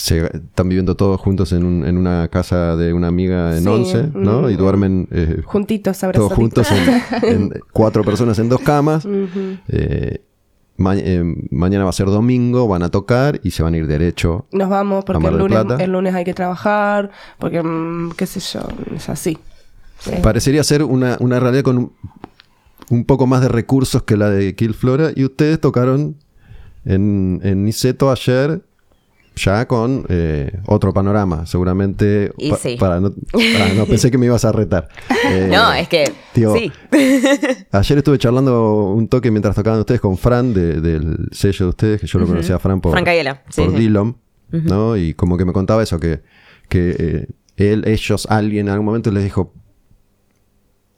se, están viviendo todos juntos en, un- en una casa de una amiga en Sí, Once, ¿no? mm. Y duermen eh, Juntitos, todos juntos en, en *laughs* cuatro personas en dos camas. Eh, ma- eh, mañana va a ser domingo, van a tocar y se van a ir derecho. Nos vamos A porque el lunes, el lunes hay que trabajar, porque, mm, qué sé yo, es así. Sí. Parecería ser una, una realidad con un, un poco más de recursos que la de Kill Flora. Y ustedes tocaron en, en Niceto ayer ya con eh, otro panorama, seguramente. Y sí. para no, no, *laughs* pensé que me ibas a retar. *laughs* Eh, No, es que. tío, sí. *laughs* Ayer estuve charlando un toque mientras tocaban ustedes con Fran de- del sello de ustedes, que yo lo conocía a Fran por, Fran Cayela, sí, por. Dillom, ¿no? Y como que me contaba eso, que, que eh, él, ellos, alguien en algún momento les dijo,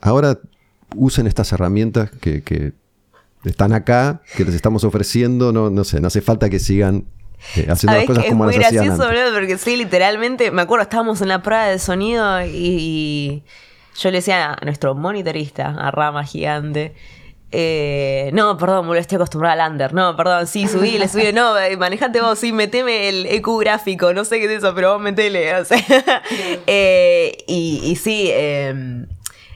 ahora usen estas herramientas que, que están acá, que les estamos ofreciendo, no, no sé, no hace falta que sigan eh, haciendo las ¿Sabés cosas que es como muy las gracioso, boludo? Porque sí, literalmente, me acuerdo, estábamos en la prueba de sonido y, y yo le decía a nuestro monitorista, a Rama Gigante, eh, no, perdón, boludo, estoy acostumbrada al under. No, perdón, sí, subí, le subí. No, eh, manejate vos, sí, meteme el EQ gráfico, no sé qué es eso, pero vos metele. O sea, *laughs* Eh, y, y sí, eh,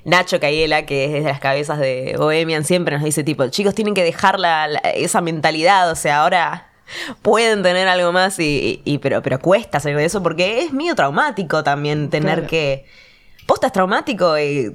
Nacho Cayela, que es de las cabezas de Bohemian, siempre nos dice tipo, chicos, tienen que dejar la- la- esa mentalidad, o sea, ahora pueden tener algo más y, y- y- pero, pero cuesta salir de eso porque es medio traumático también tener Claro. que... Posta es traumático eh,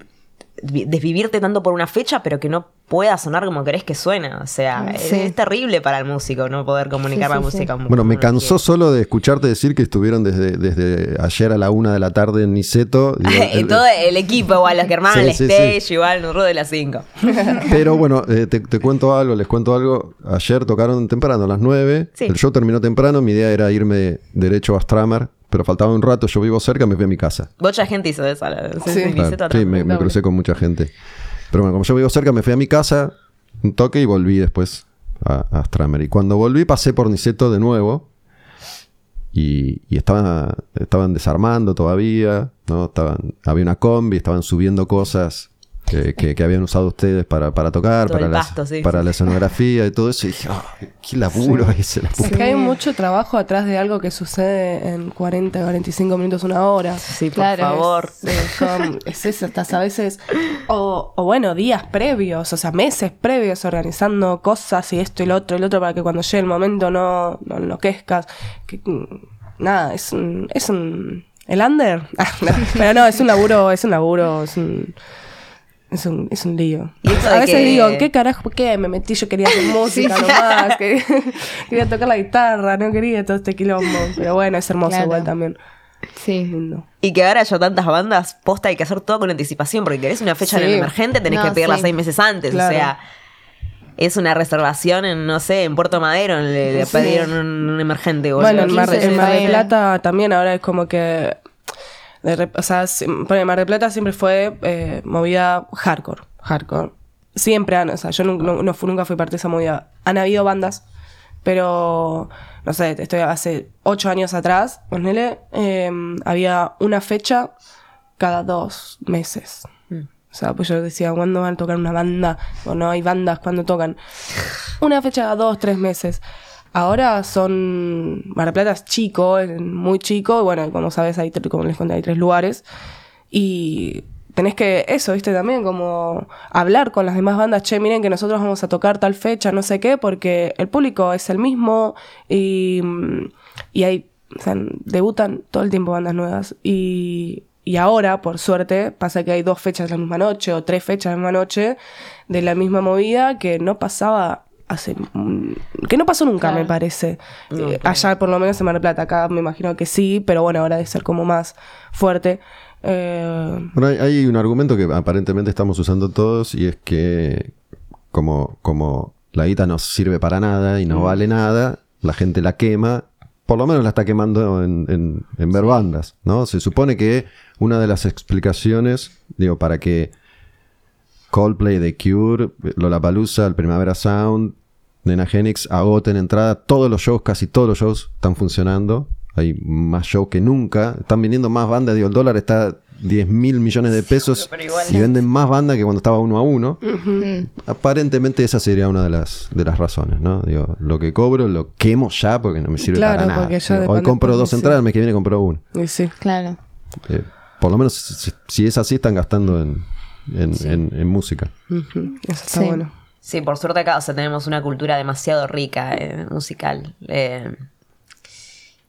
vi- desvivirte tanto por una fecha, pero que no pueda sonar como querés que suena. O sea, Sí. es, es terrible para el músico no poder comunicar Sí, la sí, música. sí. como Bueno, me cansó quiere. solo de escucharte decir que estuvieron desde, desde ayer a la una de la tarde en Niceto. *laughs* Y el- todo el equipo, igual, los que armaban Sí, el sí, stage, sí. igual, nosotros de las 5. *laughs* Pero bueno, eh, te, te cuento algo, les cuento algo. Ayer tocaron temprano, a las 9. Sí. El show terminó temprano. Mi idea era irme derecho a Stramer, pero faltaba un rato. Yo vivo cerca, me fui a mi casa. Mucha gente hizo se- Sí. Claro, sí, me, me crucé con mucha gente. Pero bueno, como yo vivo cerca, me fui a mi casa, un toque y volví después a, Stramer. Y cuando volví, pasé por Niceto de nuevo. Y, y estaban, estaban desarmando todavía, ¿no? Estaban, había una combi, estaban subiendo cosas que, que- que habían usado ustedes para, para tocar, Todo para, el la, pasto, sí, para sí. la escenografía y todo eso. Y dije, "Ah, qué laburo ese, la puta Es que hay mucho trabajo atrás de algo que sucede en 40, 45 minutos, una hora. Sí, por favor. Sí, son- es eso, estás a veces, o, o bueno, días previos, o sea, meses previos organizando cosas y esto y lo otro y lo otro para que cuando llegue el momento no, no enloquezcas. Que, mm, nada, es un, es un, el under, *laughs* Ah, no, pero no, es un laburo, es un laburo, es un... Es un, es un lío. Y A veces que- digo, ¿qué carajo? ¿Por qué me metí? Yo quería hacer *laughs* música nomás, que- *laughs* quería tocar la guitarra, no quería todo este quilombo. Pero bueno, es hermoso Claro. igual también. Sí. Lindo. Y que ahora haya tantas bandas, posta hay que hacer todo con anticipación, porque querés una fecha en Sí. el emergente, tenés No, que pedirla sí. seis meses antes. Claro. O sea, es una reservación en, no sé, en Puerto Madero, le, le Sí. pedieron un, un emergente. boludo. Bueno, en Mar, 15 en Mar de Plata también ahora es como que... de o sea, bueno, en Mar del Plata siempre fue eh, movida hardcore. Hardcore. Siempre han, o sea, yo nu- no, no fu- nunca fui parte de esa movida. Han habido bandas, pero no sé, estoy hace ocho años atrás, ponele, eh, había una fecha cada dos meses. O sea, pues yo decía, ¿cuándo van a tocar una banda? O no hay bandas, ¿cuándo tocan? Una fecha cada dos, tres meses. Ahora son. Mar del Plata es chico, muy chico. Bueno, como sabes, hay, como les conté, hay tres lugares. Y tenés que, eso, viste, también, como hablar con las demás bandas. Che, miren que nosotros vamos a tocar tal fecha, no sé qué, porque el público es el mismo. Y, y hay. O sea, debutan todo el tiempo bandas nuevas. Y, y ahora, por suerte, pasa que hay dos fechas la misma noche o tres fechas la misma noche de la misma movida que no pasaba hace. mm, que no pasó nunca, Claro. me parece. Eh, allá, por lo menos en Mar del Plata, acá me imagino que sí, pero bueno, ahora debe ser como más fuerte. Eh, Bueno, hay, hay un argumento que aparentemente estamos usando todos y es que como, como la guita no sirve para nada y no vale nada, la gente la quema, por lo menos la está quemando en, en- en ver bandas, ¿no? Se supone que una de las explicaciones, digo, para que Coldplay, The Cure, Lollapalooza, el Primavera Sound, Nena Genix agoten entrada, todos los shows, casi todos los shows están funcionando. Hay más shows que nunca. Están viniendo más bandas. Digo, el dólar está 10 mil millones de pesos y venden más bandas que cuando estaba uno a uno. Aparentemente esa sería una de las, de las razones, ¿no? Digo, lo que cobro lo quemo ya porque no me sirve Claro, para nada. Digo, de hoy compro dos entradas, el mes que viene compro uno. y sí. Claro. Eh, por lo menos si, si es así, están gastando en, en, en- en música. Eso está Sí. bueno. Sí, por suerte acá, o sea, tenemos una cultura demasiado rica eh, musical. eh,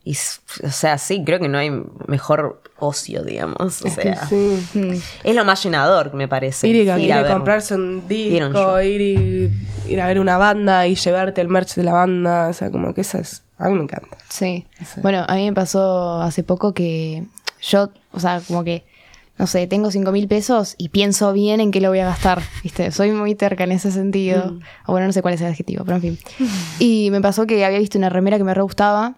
y, o sea, sí, creo que no hay mejor ocio, digamos. O Es sea, sí. es lo más llenador, me parece. Ir y, ir a ver. comprarse un Ir a un disco, ir, y, ir a ver una banda y llevarte el merch de la banda. O sea, como que esa es. A mí me encanta. Sí. Bueno, a mí me pasó hace poco que yo, o sea, como que, no sé, tengo cinco mil pesos y pienso bien en qué lo voy a gastar, ¿viste? Soy muy terca en ese sentido. O bueno, no sé cuál es el adjetivo, pero en fin. Y me pasó que había visto una remera que me re gustaba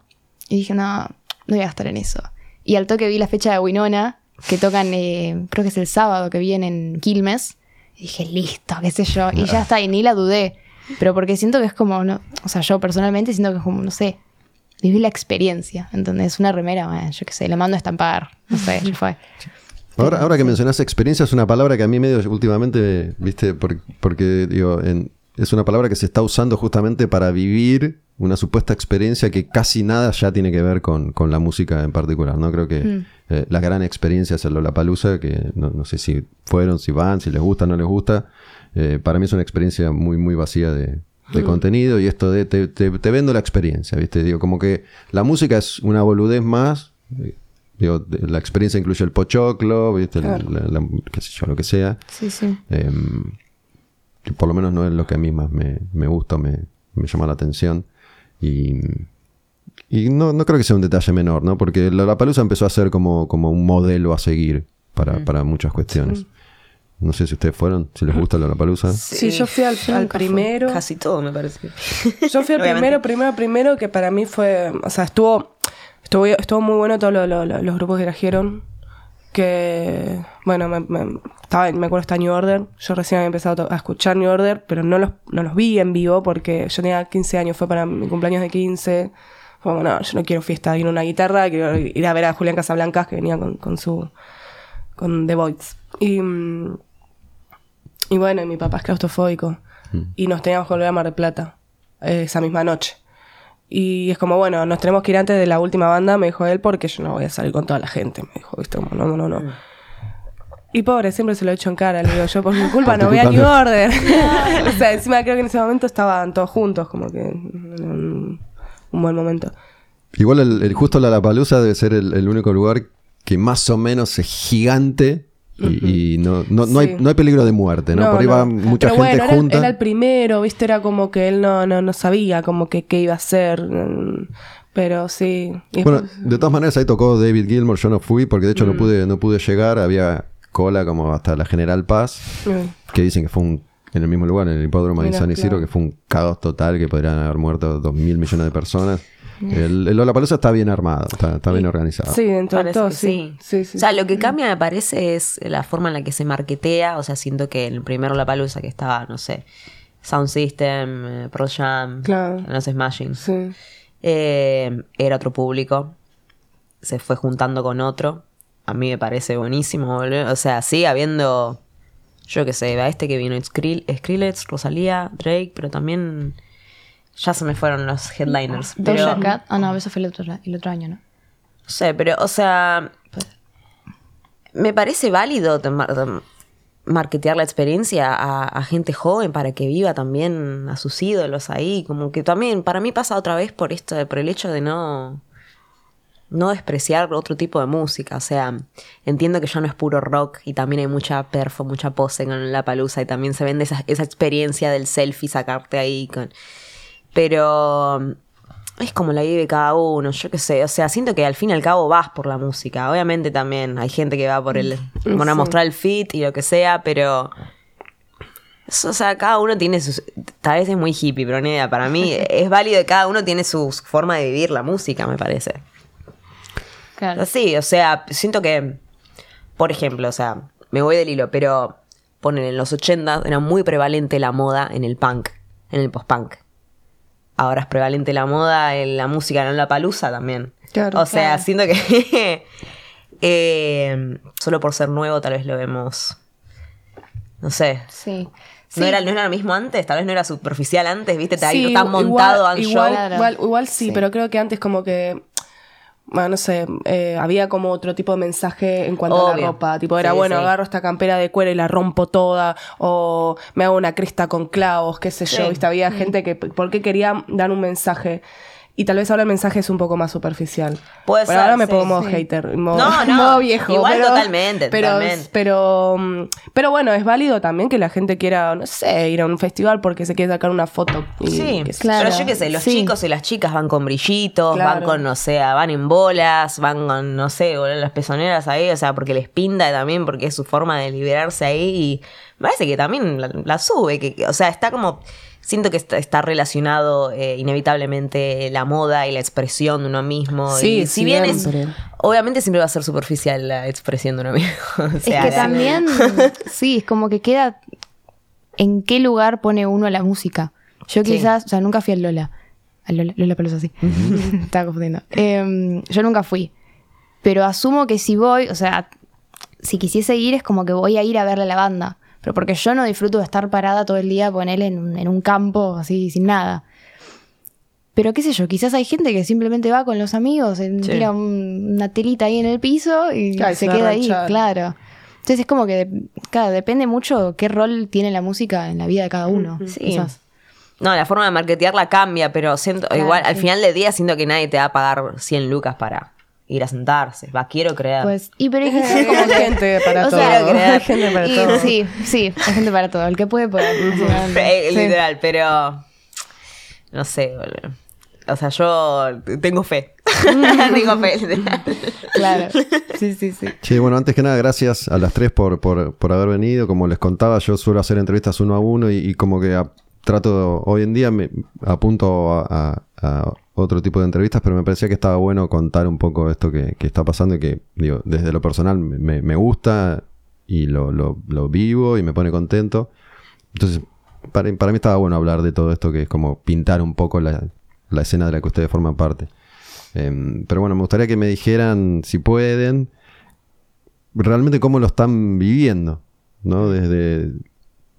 y dije, no, no voy a gastar en eso. Y al toque vi la fecha de Winona, que tocan, eh, creo que es el sábado que viene en Quilmes. Y dije, listo, qué sé yo. Y ya está, y ni la dudé. Pero porque siento que es como, no, o sea, yo personalmente siento que es como, no sé, vivir la experiencia. ¿Entendés? Una remera, bueno, yo qué sé, la mando a estampar. No sé, ya fue. Ahora, ahora que mencionas experiencia, es una palabra que a mí medio últimamente, viste, Por- porque digo, en- es una palabra que se está usando justamente para vivir una supuesta experiencia que casi nada ya tiene que ver con, con la música en particular, ¿no? Creo que eh, la gran experiencia es el Lollapalooza, que no, no sé si fueron, si van, si les gusta, no les gusta. Eh, para mí es una experiencia muy, muy vacía de, de contenido y esto de te, te- te vendo la experiencia, ¿viste? Digo, como que la música es una boludez más. Digo, de- la experiencia incluye el pochoclo, ¿viste? La- Claro. la- la- qué sé yo, lo que sea. Sí, sí. Em, que por lo menos no es lo que a mí más me, me gusta, me, me llama la atención. Y, y no, no creo que sea un detalle menor, ¿no? Porque la Palusa empezó a ser como, como un modelo a seguir para, para muchas cuestiones. No sé si ustedes fueron, si les gusta la Palusa. Sí, yo fui al, al primero. Casi todo, me parece. Yo fui al *laughs* primero, primero, primero, que para mí fue. O sea, estuvo. Estuvo, estuvo muy bueno todos lo- lo- lo- los grupos que trajeron. Que. Bueno, me, me- estaba, me acuerdo está New Order. Yo recién había empezado a escuchar New Order, pero no los, no los vi en vivo porque yo tenía 15 años, fue para mi cumpleaños de 15. Fue como, no, yo no quiero fiesta, a una guitarra, quiero ir a ver a Julián Casablancas que venía con, con su. con The Voids. Y. mm, Y bueno, y mi papá es claustrofóbico. Y nos teníamos que volver a Mar del Plata eh, esa misma noche. Y es como, bueno, nos tenemos que ir antes de la última banda, me dijo él, porque yo no voy a salir con toda la gente. Me dijo, viste, como, no, no, no. Y pobre, siempre se lo he hecho en cara. Le digo, yo por mi culpa *laughs* no voy a New no. Order. *laughs* *laughs* o sea, encima creo que en ese momento estaban todos juntos, como que en un, un buen momento. Igual el, el- justo la Lapalooza debe ser el, el único lugar que más o menos es gigante y, y no, no, no, hay, no hay peligro de muerte, ¿no? Por ahí va mucha Pero gente bueno, era, junta. era el primero, viste, era como que él no, no, no sabía como que qué iba a hacer. mm, Pero sí. Bueno, después- de todas maneras ahí tocó David Gilmour, yo no fui porque de hecho Mm. no pude no pude llegar, había cola como hasta la General Paz, mm. que dicen que fue un en el mismo lugar, en el hipódromo de San Isidro, claro. que fue un caos total, que podrían haber muerto dos mil millones de personas. El, el Lollapalooza está bien armado, está, está bien organizado. Sí, dentro de Parece todo, sí. Sí, sí, o sea, lo que cambia me parece es la forma en la que se marketea. O sea, siento que en el primero La Palusa que estaba, no sé, Sound System, eh, Pro Jam, Claro. los Smashing, Sí. eh, era otro público. Se fue juntando con otro. A mí me parece buenísimo, boludo. O sea, sigue habiendo, yo qué sé, a este que vino Skrill- Skrillex, Rosalía, Drake, pero también ya se me fueron los headliners. Pero, Doja Cat. Ah, no, eso fue el otro, el otro año, ¿no? no sé, pero, o sea, me parece válido de mar- de marketear la experiencia a, a gente joven para que viva también a sus ídolos ahí. Como que también, para mí pasa otra vez por esto, por el hecho de no, no despreciar otro tipo de música. O sea, entiendo que ya no es puro rock y también hay mucha perfo, mucha pose con la palusa y también se vende esa, esa experiencia del selfie, sacarte ahí con. Pero es como la vive cada uno, yo qué sé. O sea, siento que al fin y al cabo vas por la música. Obviamente también hay gente que va por el. Van a Sí. mostrar el fit y lo que sea, pero. eso, o sea, cada uno tiene sus. Tal vez es muy hippie, pero ni idea. Para mí *laughs* es válido que cada uno tiene su forma de vivir la música, me parece. Claro. Sí, o sea, siento que, por ejemplo, o sea, me voy del hilo, pero ponen en los 80 era muy prevalente la moda en el punk, en el post-punk. Ahora es prevalente la moda en la música, en la palusa también. Claro, o sea, claro. siento que *laughs* eh, solo por ser nuevo tal vez lo vemos, no sé. Sí. No, era, no era lo mismo antes, tal vez no era superficial antes, viste, está ahí Sí, tan montado igual, igual, show. Igual, igual sí, Sí. pero creo que antes como que, bueno, no sé, eh, había como otro tipo de mensaje en cuanto a la ropa. Tipo, era Sí, bueno, sí. agarro esta campera de cuero y la rompo toda, o me hago una cresta con clavos, qué sé yo, Sí. viste, había gente que, porque quería dar un mensaje. Y tal vez ahora el mensaje es un poco más superficial. Puede ser, ahora me sí, pongo modo sí. hater, modo, No, no, *laughs* modo viejo. igual pero- totalmente, pero, totalmente. Pero, mm, pero bueno, es válido también que la gente quiera, no sé, ir a un festival porque se quiere sacar una foto. y Sí, claro. pero yo qué sé, los Sí. chicos y las chicas van con brillitos, van con, no sé, van en bolas, van con, no sé, boludo, las pezoneras ahí, o sea, porque les pinta también, porque es su forma de liberarse ahí y me parece que también la, la sube, que, que- o sea, está como, siento que está, está relacionado eh, inevitablemente la moda y la expresión de uno mismo. Sí, y si bien es, obviamente siempre va a ser superficial la expresión de uno mismo. *laughs* o Es que también, *laughs* sí, es como que queda en qué lugar pone uno la música. Yo Sí. quizás, o sea, nunca fui al Lola. Al Lola, Lola Palusa, sí. *laughs* Estaba confundiendo. Em, yo nunca fui. Pero asumo que si voy, o sea, si quisiese ir es como que voy a ir a verle a la banda. Pero porque yo no disfruto de estar parada todo el día, ponerle en, un- en un campo así, sin nada. Pero qué sé yo, quizás hay gente que simplemente va con los amigos, en- Sí. tira un- una telita ahí en el piso y Claro, se queda ahí, claro. Entonces es como que, claro, depende mucho qué rol tiene la música en la vida de cada uno. Sí. quizás. No, la forma de marketearla cambia, pero siento, Claro, igual, al final del día siento que nadie te va a pagar 100 lucas para ir a sentarse. Va, quiero creer. Pues, y pero es *laughs* que como gente para o todo. sea, creer. *laughs* hay gente para y todo. sí, sí, hay gente para todo. El que puede, puede. Eh, Sí. Literal, pero. No sé, boludo. O sea, yo tengo fe. *laughs* tengo fe, literal. Claro. Sí, sí, sí. Sí, bueno, antes que nada, gracias a las tres por, por, por haber venido. Como les contaba, yo suelo hacer entrevistas uno a uno y, y como que a- trato, hoy en día me apunto a, a- a otro tipo de entrevistas, pero me parecía que estaba bueno contar un poco esto que, que está pasando y que, digo, desde lo personal me, me gusta y lo, lo- lo vivo y me pone contento. Entonces, para, para mí estaba bueno hablar de todo esto que es como pintar un poco la, la escena de la que ustedes forman parte. Em, pero bueno, me gustaría que me dijeran, si pueden, realmente cómo lo están viviendo, ¿no? Desde,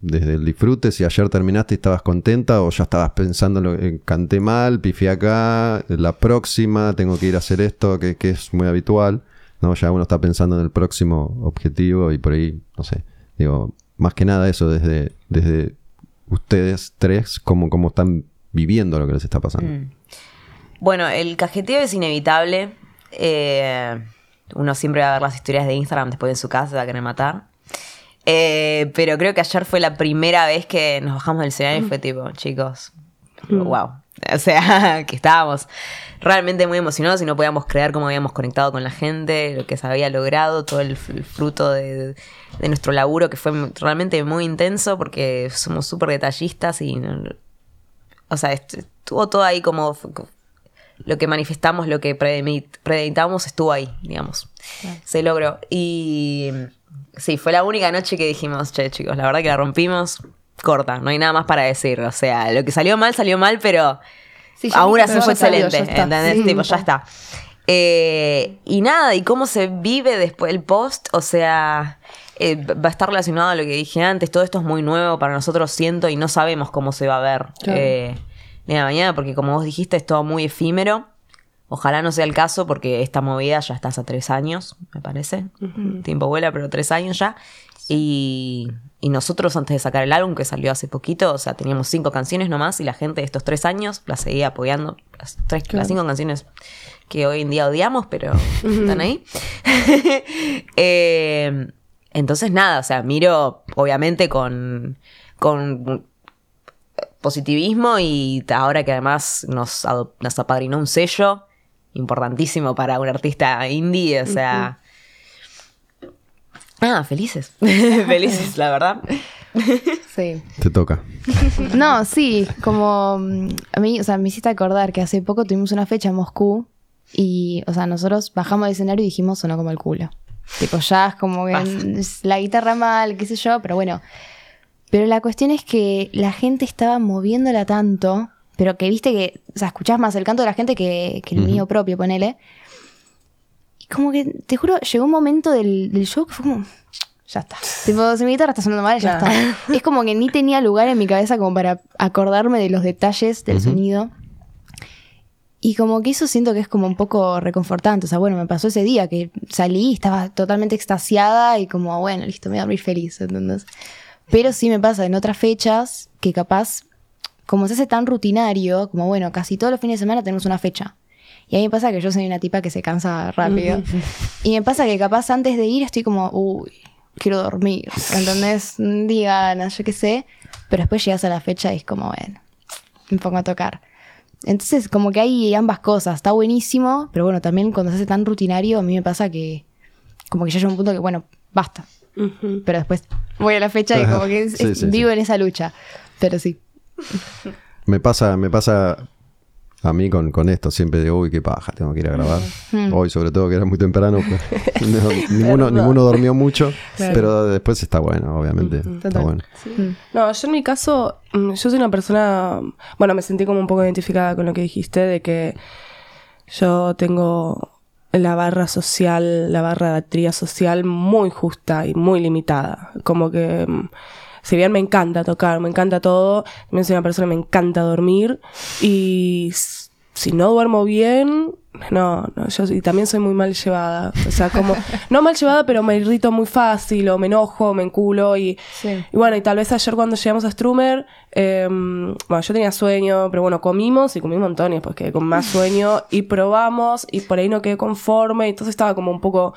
desde el disfrute, si ayer terminaste y estabas contenta o ya estabas pensando, en lo, en, canté mal, pifié acá, la próxima, tengo que ir a hacer esto, que, que es muy habitual, ¿no? Ya uno está pensando en el próximo objetivo y por ahí, no sé, digo, más que nada eso, desde, desde ustedes tres, cómo, cómo están viviendo lo que les está pasando. Mm. Bueno, el cajeteo es inevitable. Eh, uno siempre va a ver las historias de Instagram después en su casa, se va a querer matar. Eh, pero creo que ayer fue la primera vez que nos bajamos del escenario y fue tipo, chicos, wow. O sea, *laughs* que estábamos realmente muy emocionados y no podíamos creer cómo habíamos conectado con la gente, lo que se había logrado, todo el, fruto de, de, nuestro laburo que fue realmente muy intenso porque somos súper detallistas y, o sea, estuvo todo ahí como lo que manifestamos, lo que predicamos estuvo ahí, digamos. Claro. Se logró. Y sí, fue la única noche que dijimos, che, chicos, la verdad que la rompimos corta, no hay nada más para decir. O sea, lo que salió mal, salió mal, pero sí, aún así fue excelente. Salió, ¿Entendés? Sí, tipo, ya está. Eh, y nada, ¿y cómo se vive después el post? O sea, eh, va a estar relacionado a lo que dije antes. Todo esto es muy nuevo para nosotros, siento, y no sabemos cómo se va a ver claro. eh, la mañana, porque como vos dijiste, es todo muy efímero. Ojalá no sea el caso, porque esta movida ya está hace tres años, me parece. Uh -huh. Tiempo vuela, pero tres años ya. Y, y, nosotros antes de sacar el álbum, que salió hace poquito, o sea, teníamos cinco canciones nomás y la gente de estos tres años la seguía apoyando. Las, tres, claro. las cinco canciones que hoy en día odiamos, pero uh -huh. están ahí. *laughs* eh, entonces, nada, o sea, miro obviamente con, con positivismo y ahora que además nos, nos apadrinó un sello importantísimo para un artista indie, o sea... Uh -huh. Ah, felices. *laughs* felices, la verdad. Sí. Te toca. No, sí, como mm, a mí, o sea, me hiciste acordar que hace poco tuvimos una fecha en Moscú y, o sea, nosotros bajamos del escenario y dijimos sonó como el culo. Tipo, ya es como que es la guitarra mal, qué sé yo, pero bueno. Pero la cuestión es que la gente estaba moviéndola tanto, pero que viste que, o sea, escuchás más el canto de la gente que, que el uh -huh. mío propio, ponele. Y como que, te juro, llegó un momento del, del show que fue como, ya está. *laughs* tipo, si mi guitarra está sonando mal, ya claro. está. Es como que ni tenía lugar en mi cabeza como para acordarme de los detalles del uh -huh. sonido. Y como que eso siento que es como un poco reconfortante. O sea, bueno, me pasó ese día que salí y estaba totalmente extasiada y como, bueno, listo, me voy a abrir feliz, ¿entendés? Pero sí me pasa en otras fechas que capaz, como se hace tan rutinario, como bueno, casi todos los fines de semana tenemos una fecha. Y a mí me pasa que yo soy una tipa que se cansa rápido. y me pasa que capaz antes de ir estoy como, uy, quiero dormir. ¿Entendés? Un día, no, yo qué sé. Pero después llegas a la fecha y es como, bueno, me pongo a tocar. Entonces, como que hay ambas cosas. Está buenísimo, pero bueno, también cuando se hace tan rutinario, a mí me pasa que como que ya llega un punto que, bueno, basta. Uh -huh. Pero después voy a la fecha y como que es, sí, sí, vivo sí. en esa lucha. Pero sí. Me pasa, me pasa a mí con, con esto, siempre digo, uy, qué paja, tengo que ir a grabar. Mm. Hoy, sobre todo, que era muy temprano, pues, *laughs* no, ninguno, ninguno dormió mucho, claro. pero después está bueno, obviamente. Mm. Está bueno. Sí. No, yo en mi caso, mm, yo soy una persona, bueno, me sentí como un poco identificada con lo que dijiste, de que yo tengo la barra social, la barra de batería social muy justa y muy limitada. Como que si bien me encanta tocar, me encanta todo, también soy una persona que me encanta dormir y si no duermo bien, no, no, yo y también soy muy mal llevada, o sea, como, *laughs* no mal llevada, pero me irrito muy fácil, o me enojo, me enculo, y, sí. y bueno, y tal vez ayer cuando llegamos a Strumer, eh, bueno, yo tenía sueño, pero bueno, comimos, y comí y después quedé con más sueño, y probamos, y por ahí no quedé conforme, y entonces estaba como un poco,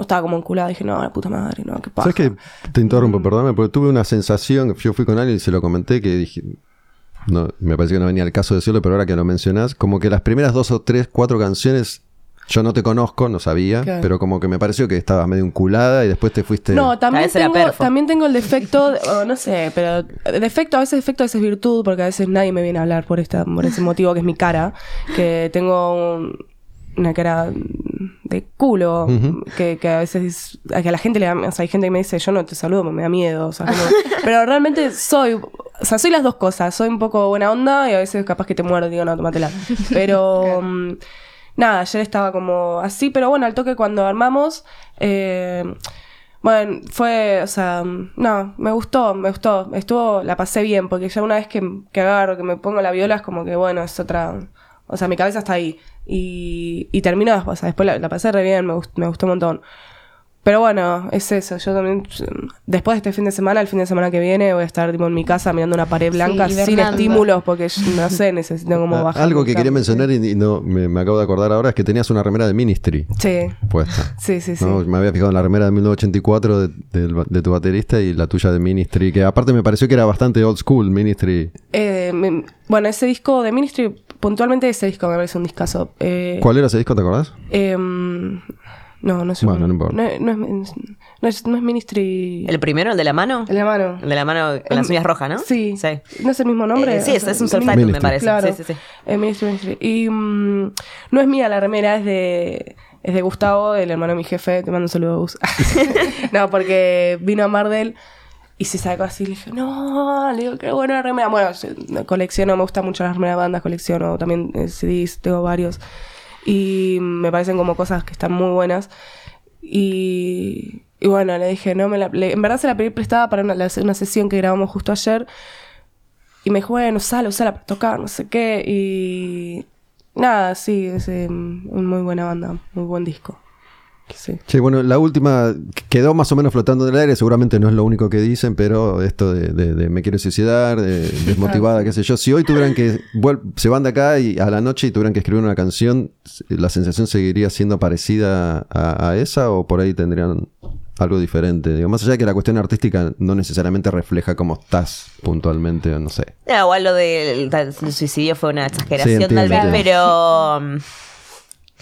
estaba como enculada, dije, no, la puta madre, no, qué pasa. ¿Sabes que Te interrumpo, perdóname, porque tuve una sensación, yo fui con alguien y se lo comenté, que dije, no, me parece que no venía el caso de decirlo, pero ahora que lo mencionás, como que las primeras dos o tres, cuatro canciones yo no te conozco, no sabía, pero como que me pareció que estabas medio enculada y después te fuiste. No, también, tengo, también tengo el defecto, de, oh, no sé, pero defecto, a veces defecto, a veces virtud, porque a veces nadie me viene a hablar por, esta, por ese motivo que es mi cara, que tengo un, una cara de culo, uh -huh. que, que, a veces a que a la gente le da, o sea, hay gente que me dice, yo no te saludo, me da miedo, o sea, *laughs* pero realmente soy, o sea, soy las dos cosas, soy un poco buena onda y a veces capaz que te muero, digo, no, tómatela. *laughs* Pero um, nada, ayer estaba como así, pero bueno, al toque cuando armamos, eh, Bueno, fue, o sea, no, me gustó, me gustó. Estuvo, la pasé bien, porque ya una vez que, que agarro, que me pongo la viola, es como que, bueno, es otra. O sea, mi cabeza está ahí. Y, y terminó, o sea, después la, la pasé re bien, me, gust- me gustó un montón. Pero bueno, es eso. Yo también, después de este fin de semana, el fin de semana que viene, voy a estar tipo, en mi casa mirando una pared blanca sin estímulos, porque no sé, necesito como Ah, bajar. Algo que quería mencionar y, y no me, me acabo de acordar ahora es que tenías una remera de Ministry Sí, puesta. *laughs* sí, sí, sí. ¿no? Me había fijado en la remera de 1984 de, ba- de tu baterista y la tuya de Ministry, que aparte me pareció que era bastante old school, Ministry. Eh, me- bueno, ese disco de Ministry, puntualmente ese disco me parece un discazo. Eh, ¿Cuál era ese disco, te acordás? em, no, no sé. Bueno, no importa. No, no es, no, es, no es Ministry. ¿El primero, el de la mano? El de la mano. El de la mano con las uñas rojas, ¿no? Sí. Sí. ¿No es el mismo nombre? Eh, sí, es, es un self-titled, me parece. Claro. Sí, sí, sí. Eh, Ministry, Ministry. Y mm, no es mía la remera, es de, es de Gustavo, el hermano de mi jefe. Te mando un saludo, Gus. *laughs* no, porque vino a Mardel y se sacó así. Le dije, no, le digo, qué buena remera. Bueno, colecciono, me gustan mucho las remeras bandas, colecciono también eh, CDs, tengo varios. Y me parecen como cosas que están muy buenas. Y, bueno, le dije, no me la. en verdad se la pedí prestada para una, una sesión que grabamos justo ayer. Y me dijo, bueno, usala, usala para tocar, no sé qué. Y nada, sí, es eh, una muy buena banda, muy buen disco. Sí. Sí, bueno, la última quedó más o menos flotando en el aire, seguramente no es lo único que dicen, pero esto de, de- de me quiero suicidar, de *laughs* desmotivada, qué sé yo, si hoy tuvieran que, se van de acá y a la noche y tuvieran que escribir una canción, ¿la sensación seguiría siendo parecida a, a esa o por ahí tendrían algo diferente? Digo, más allá de que la cuestión artística no necesariamente refleja cómo estás puntualmente, o no sé. No, igual lo del, del suicidio fue una exageración, Sí, tal vez, pero um,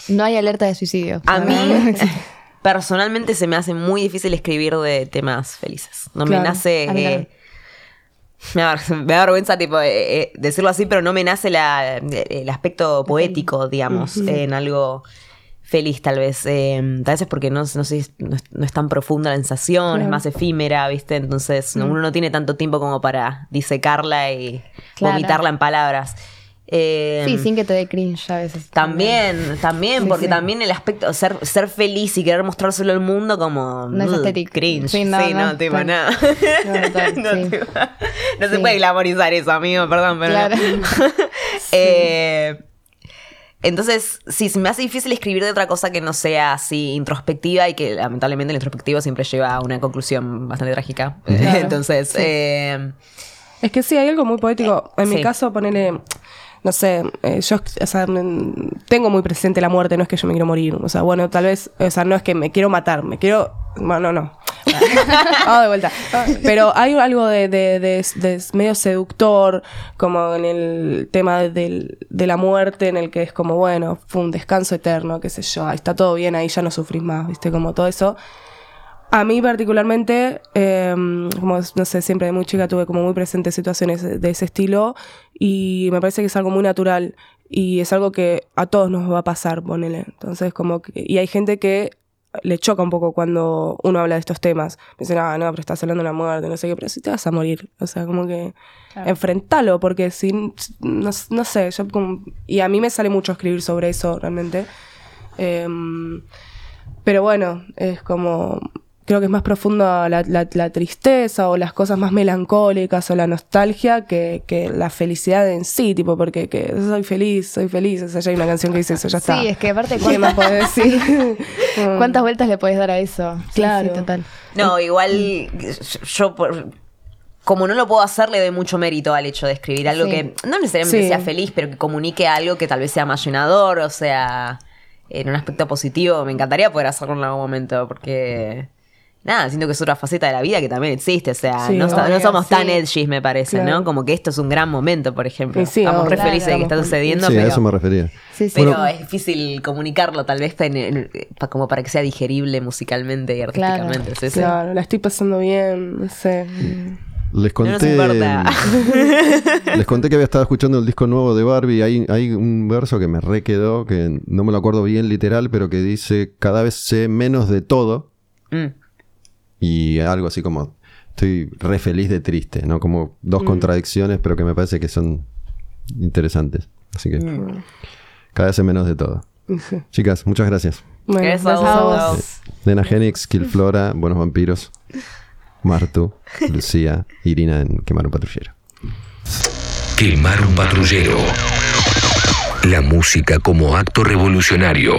No hay alerta de suicidio. a mí *laughs* *laughs* personalmente se me hace muy difícil escribir de temas felices. No Claro, me nace. eh, me, da, *laughs* me da vergüenza tipo, eh, eh, decirlo así, pero no me nace la- el aspecto poético, digamos, en algo feliz tal vez. Eh, tal vez es porque no, no sé, no es, no es tan profunda la sensación, es más efímera, ¿viste? Entonces no- uno no tiene tanto tiempo como para disecarla y Claro. vomitarla en palabras. Eh, Sí, sin que te dé cringe a veces. También, también, Sí, porque sí. también el aspecto, ser, ser feliz y querer mostrárselo al mundo como... No es "Ugh, estético". Cringe. Sí, Sí, no, no, no, tipo, claro. nada. No, No, *laughs* sí. tipo, no se Sí. puede glamorizar eso, amigo, perdón, pero Claro. *laughs* no. Eh, entonces, sí, se me hace difícil escribir de otra cosa que no sea así introspectiva y que lamentablemente el introspectivo siempre lleva a una conclusión bastante trágica. *laughs* Entonces, eh, Es que sí, hay algo muy poético. En Sí. mi caso, ponerle. No sé, eh, yo o sea, tengo muy presente la muerte, no es que yo me quiero morir. O sea, bueno, tal vez, o sea, no es que me quiero matar, me quiero. Bueno, no, no. *laughs* Vamos de vuelta. Pero hay algo de, de- de- de medio seductor, como en el tema del- de la muerte, en el que es como, bueno, fue un descanso eterno, qué sé yo, ahí está todo bien, ahí ya no sufrís más, ¿viste? Como todo eso. A mí particularmente, eh, como no sé, siempre de muy chica tuve como muy presentes situaciones de ese estilo y me parece que es algo muy natural y es algo que a todos nos va a pasar, ponele. Entonces, como que, y hay gente que le choca un poco cuando uno habla de estos temas. Me dicen, ah, no, pero estás hablando de la muerte, no sé qué, pero si te vas a morir. O sea, como que enfrentalo, porque si, no, no sé, yo como, y a mí me sale mucho escribir sobre eso realmente. Em, pero bueno, es como. Creo que es más profunda la, la- la tristeza o las cosas más melancólicas o la nostalgia que, que la felicidad en sí, tipo, porque que soy feliz, soy feliz. O sea, ya hay una canción que dice eso, ya está. Sí, es que aparte, ¿Qué más ¿cuántas, puedo decir? *laughs* ¿cuántas vueltas le puedes dar a eso? Sí, Claro. Sí, total. No, igual yo por- como no lo puedo hacer, le doy mucho mérito al hecho de escribir algo Sí. que no necesariamente Sí. sea feliz, pero que comunique algo que tal vez sea más llenador, o sea, en un aspecto positivo. Me encantaría poder hacerlo en algún momento, porque nada, siento que es otra faceta de la vida que también existe. O sea, Sí, no, no somos tan sí. edgy, me parece, Claro. ¿no? Como que esto es un gran momento, por ejemplo. Sí, Estamos re obvio. felices de que está Claro. sucediendo, Sí, a pero, eso me refería. Sí, sí. pero Bueno. es difícil comunicarlo, tal vez, en- en- pa- como para que sea digerible musicalmente y Claro. artísticamente. Sí, sí. Claro, la estoy pasando bien, no sé. Les No nos conté, importa. les conté que había estado escuchando el disco nuevo de Barbie. Hay, hay un verso que me re quedó, que no me lo acuerdo bien literal, pero que dice: Cada vez sé menos de todo. Mm y algo así como estoy re feliz de triste, ¿no? Como dos mm. contradicciones, pero que me parece que son interesantes. Así que mm. cada vez menos de todo. *laughs* Chicas, muchas gracias. Bueno, gracias a. Eh, Nena Genix, Kilflora, Buenos Vampiros, Martu, Lucía, Irina en Quemar un Patrullero. Quemar un Patrullero. La música como acto revolucionario.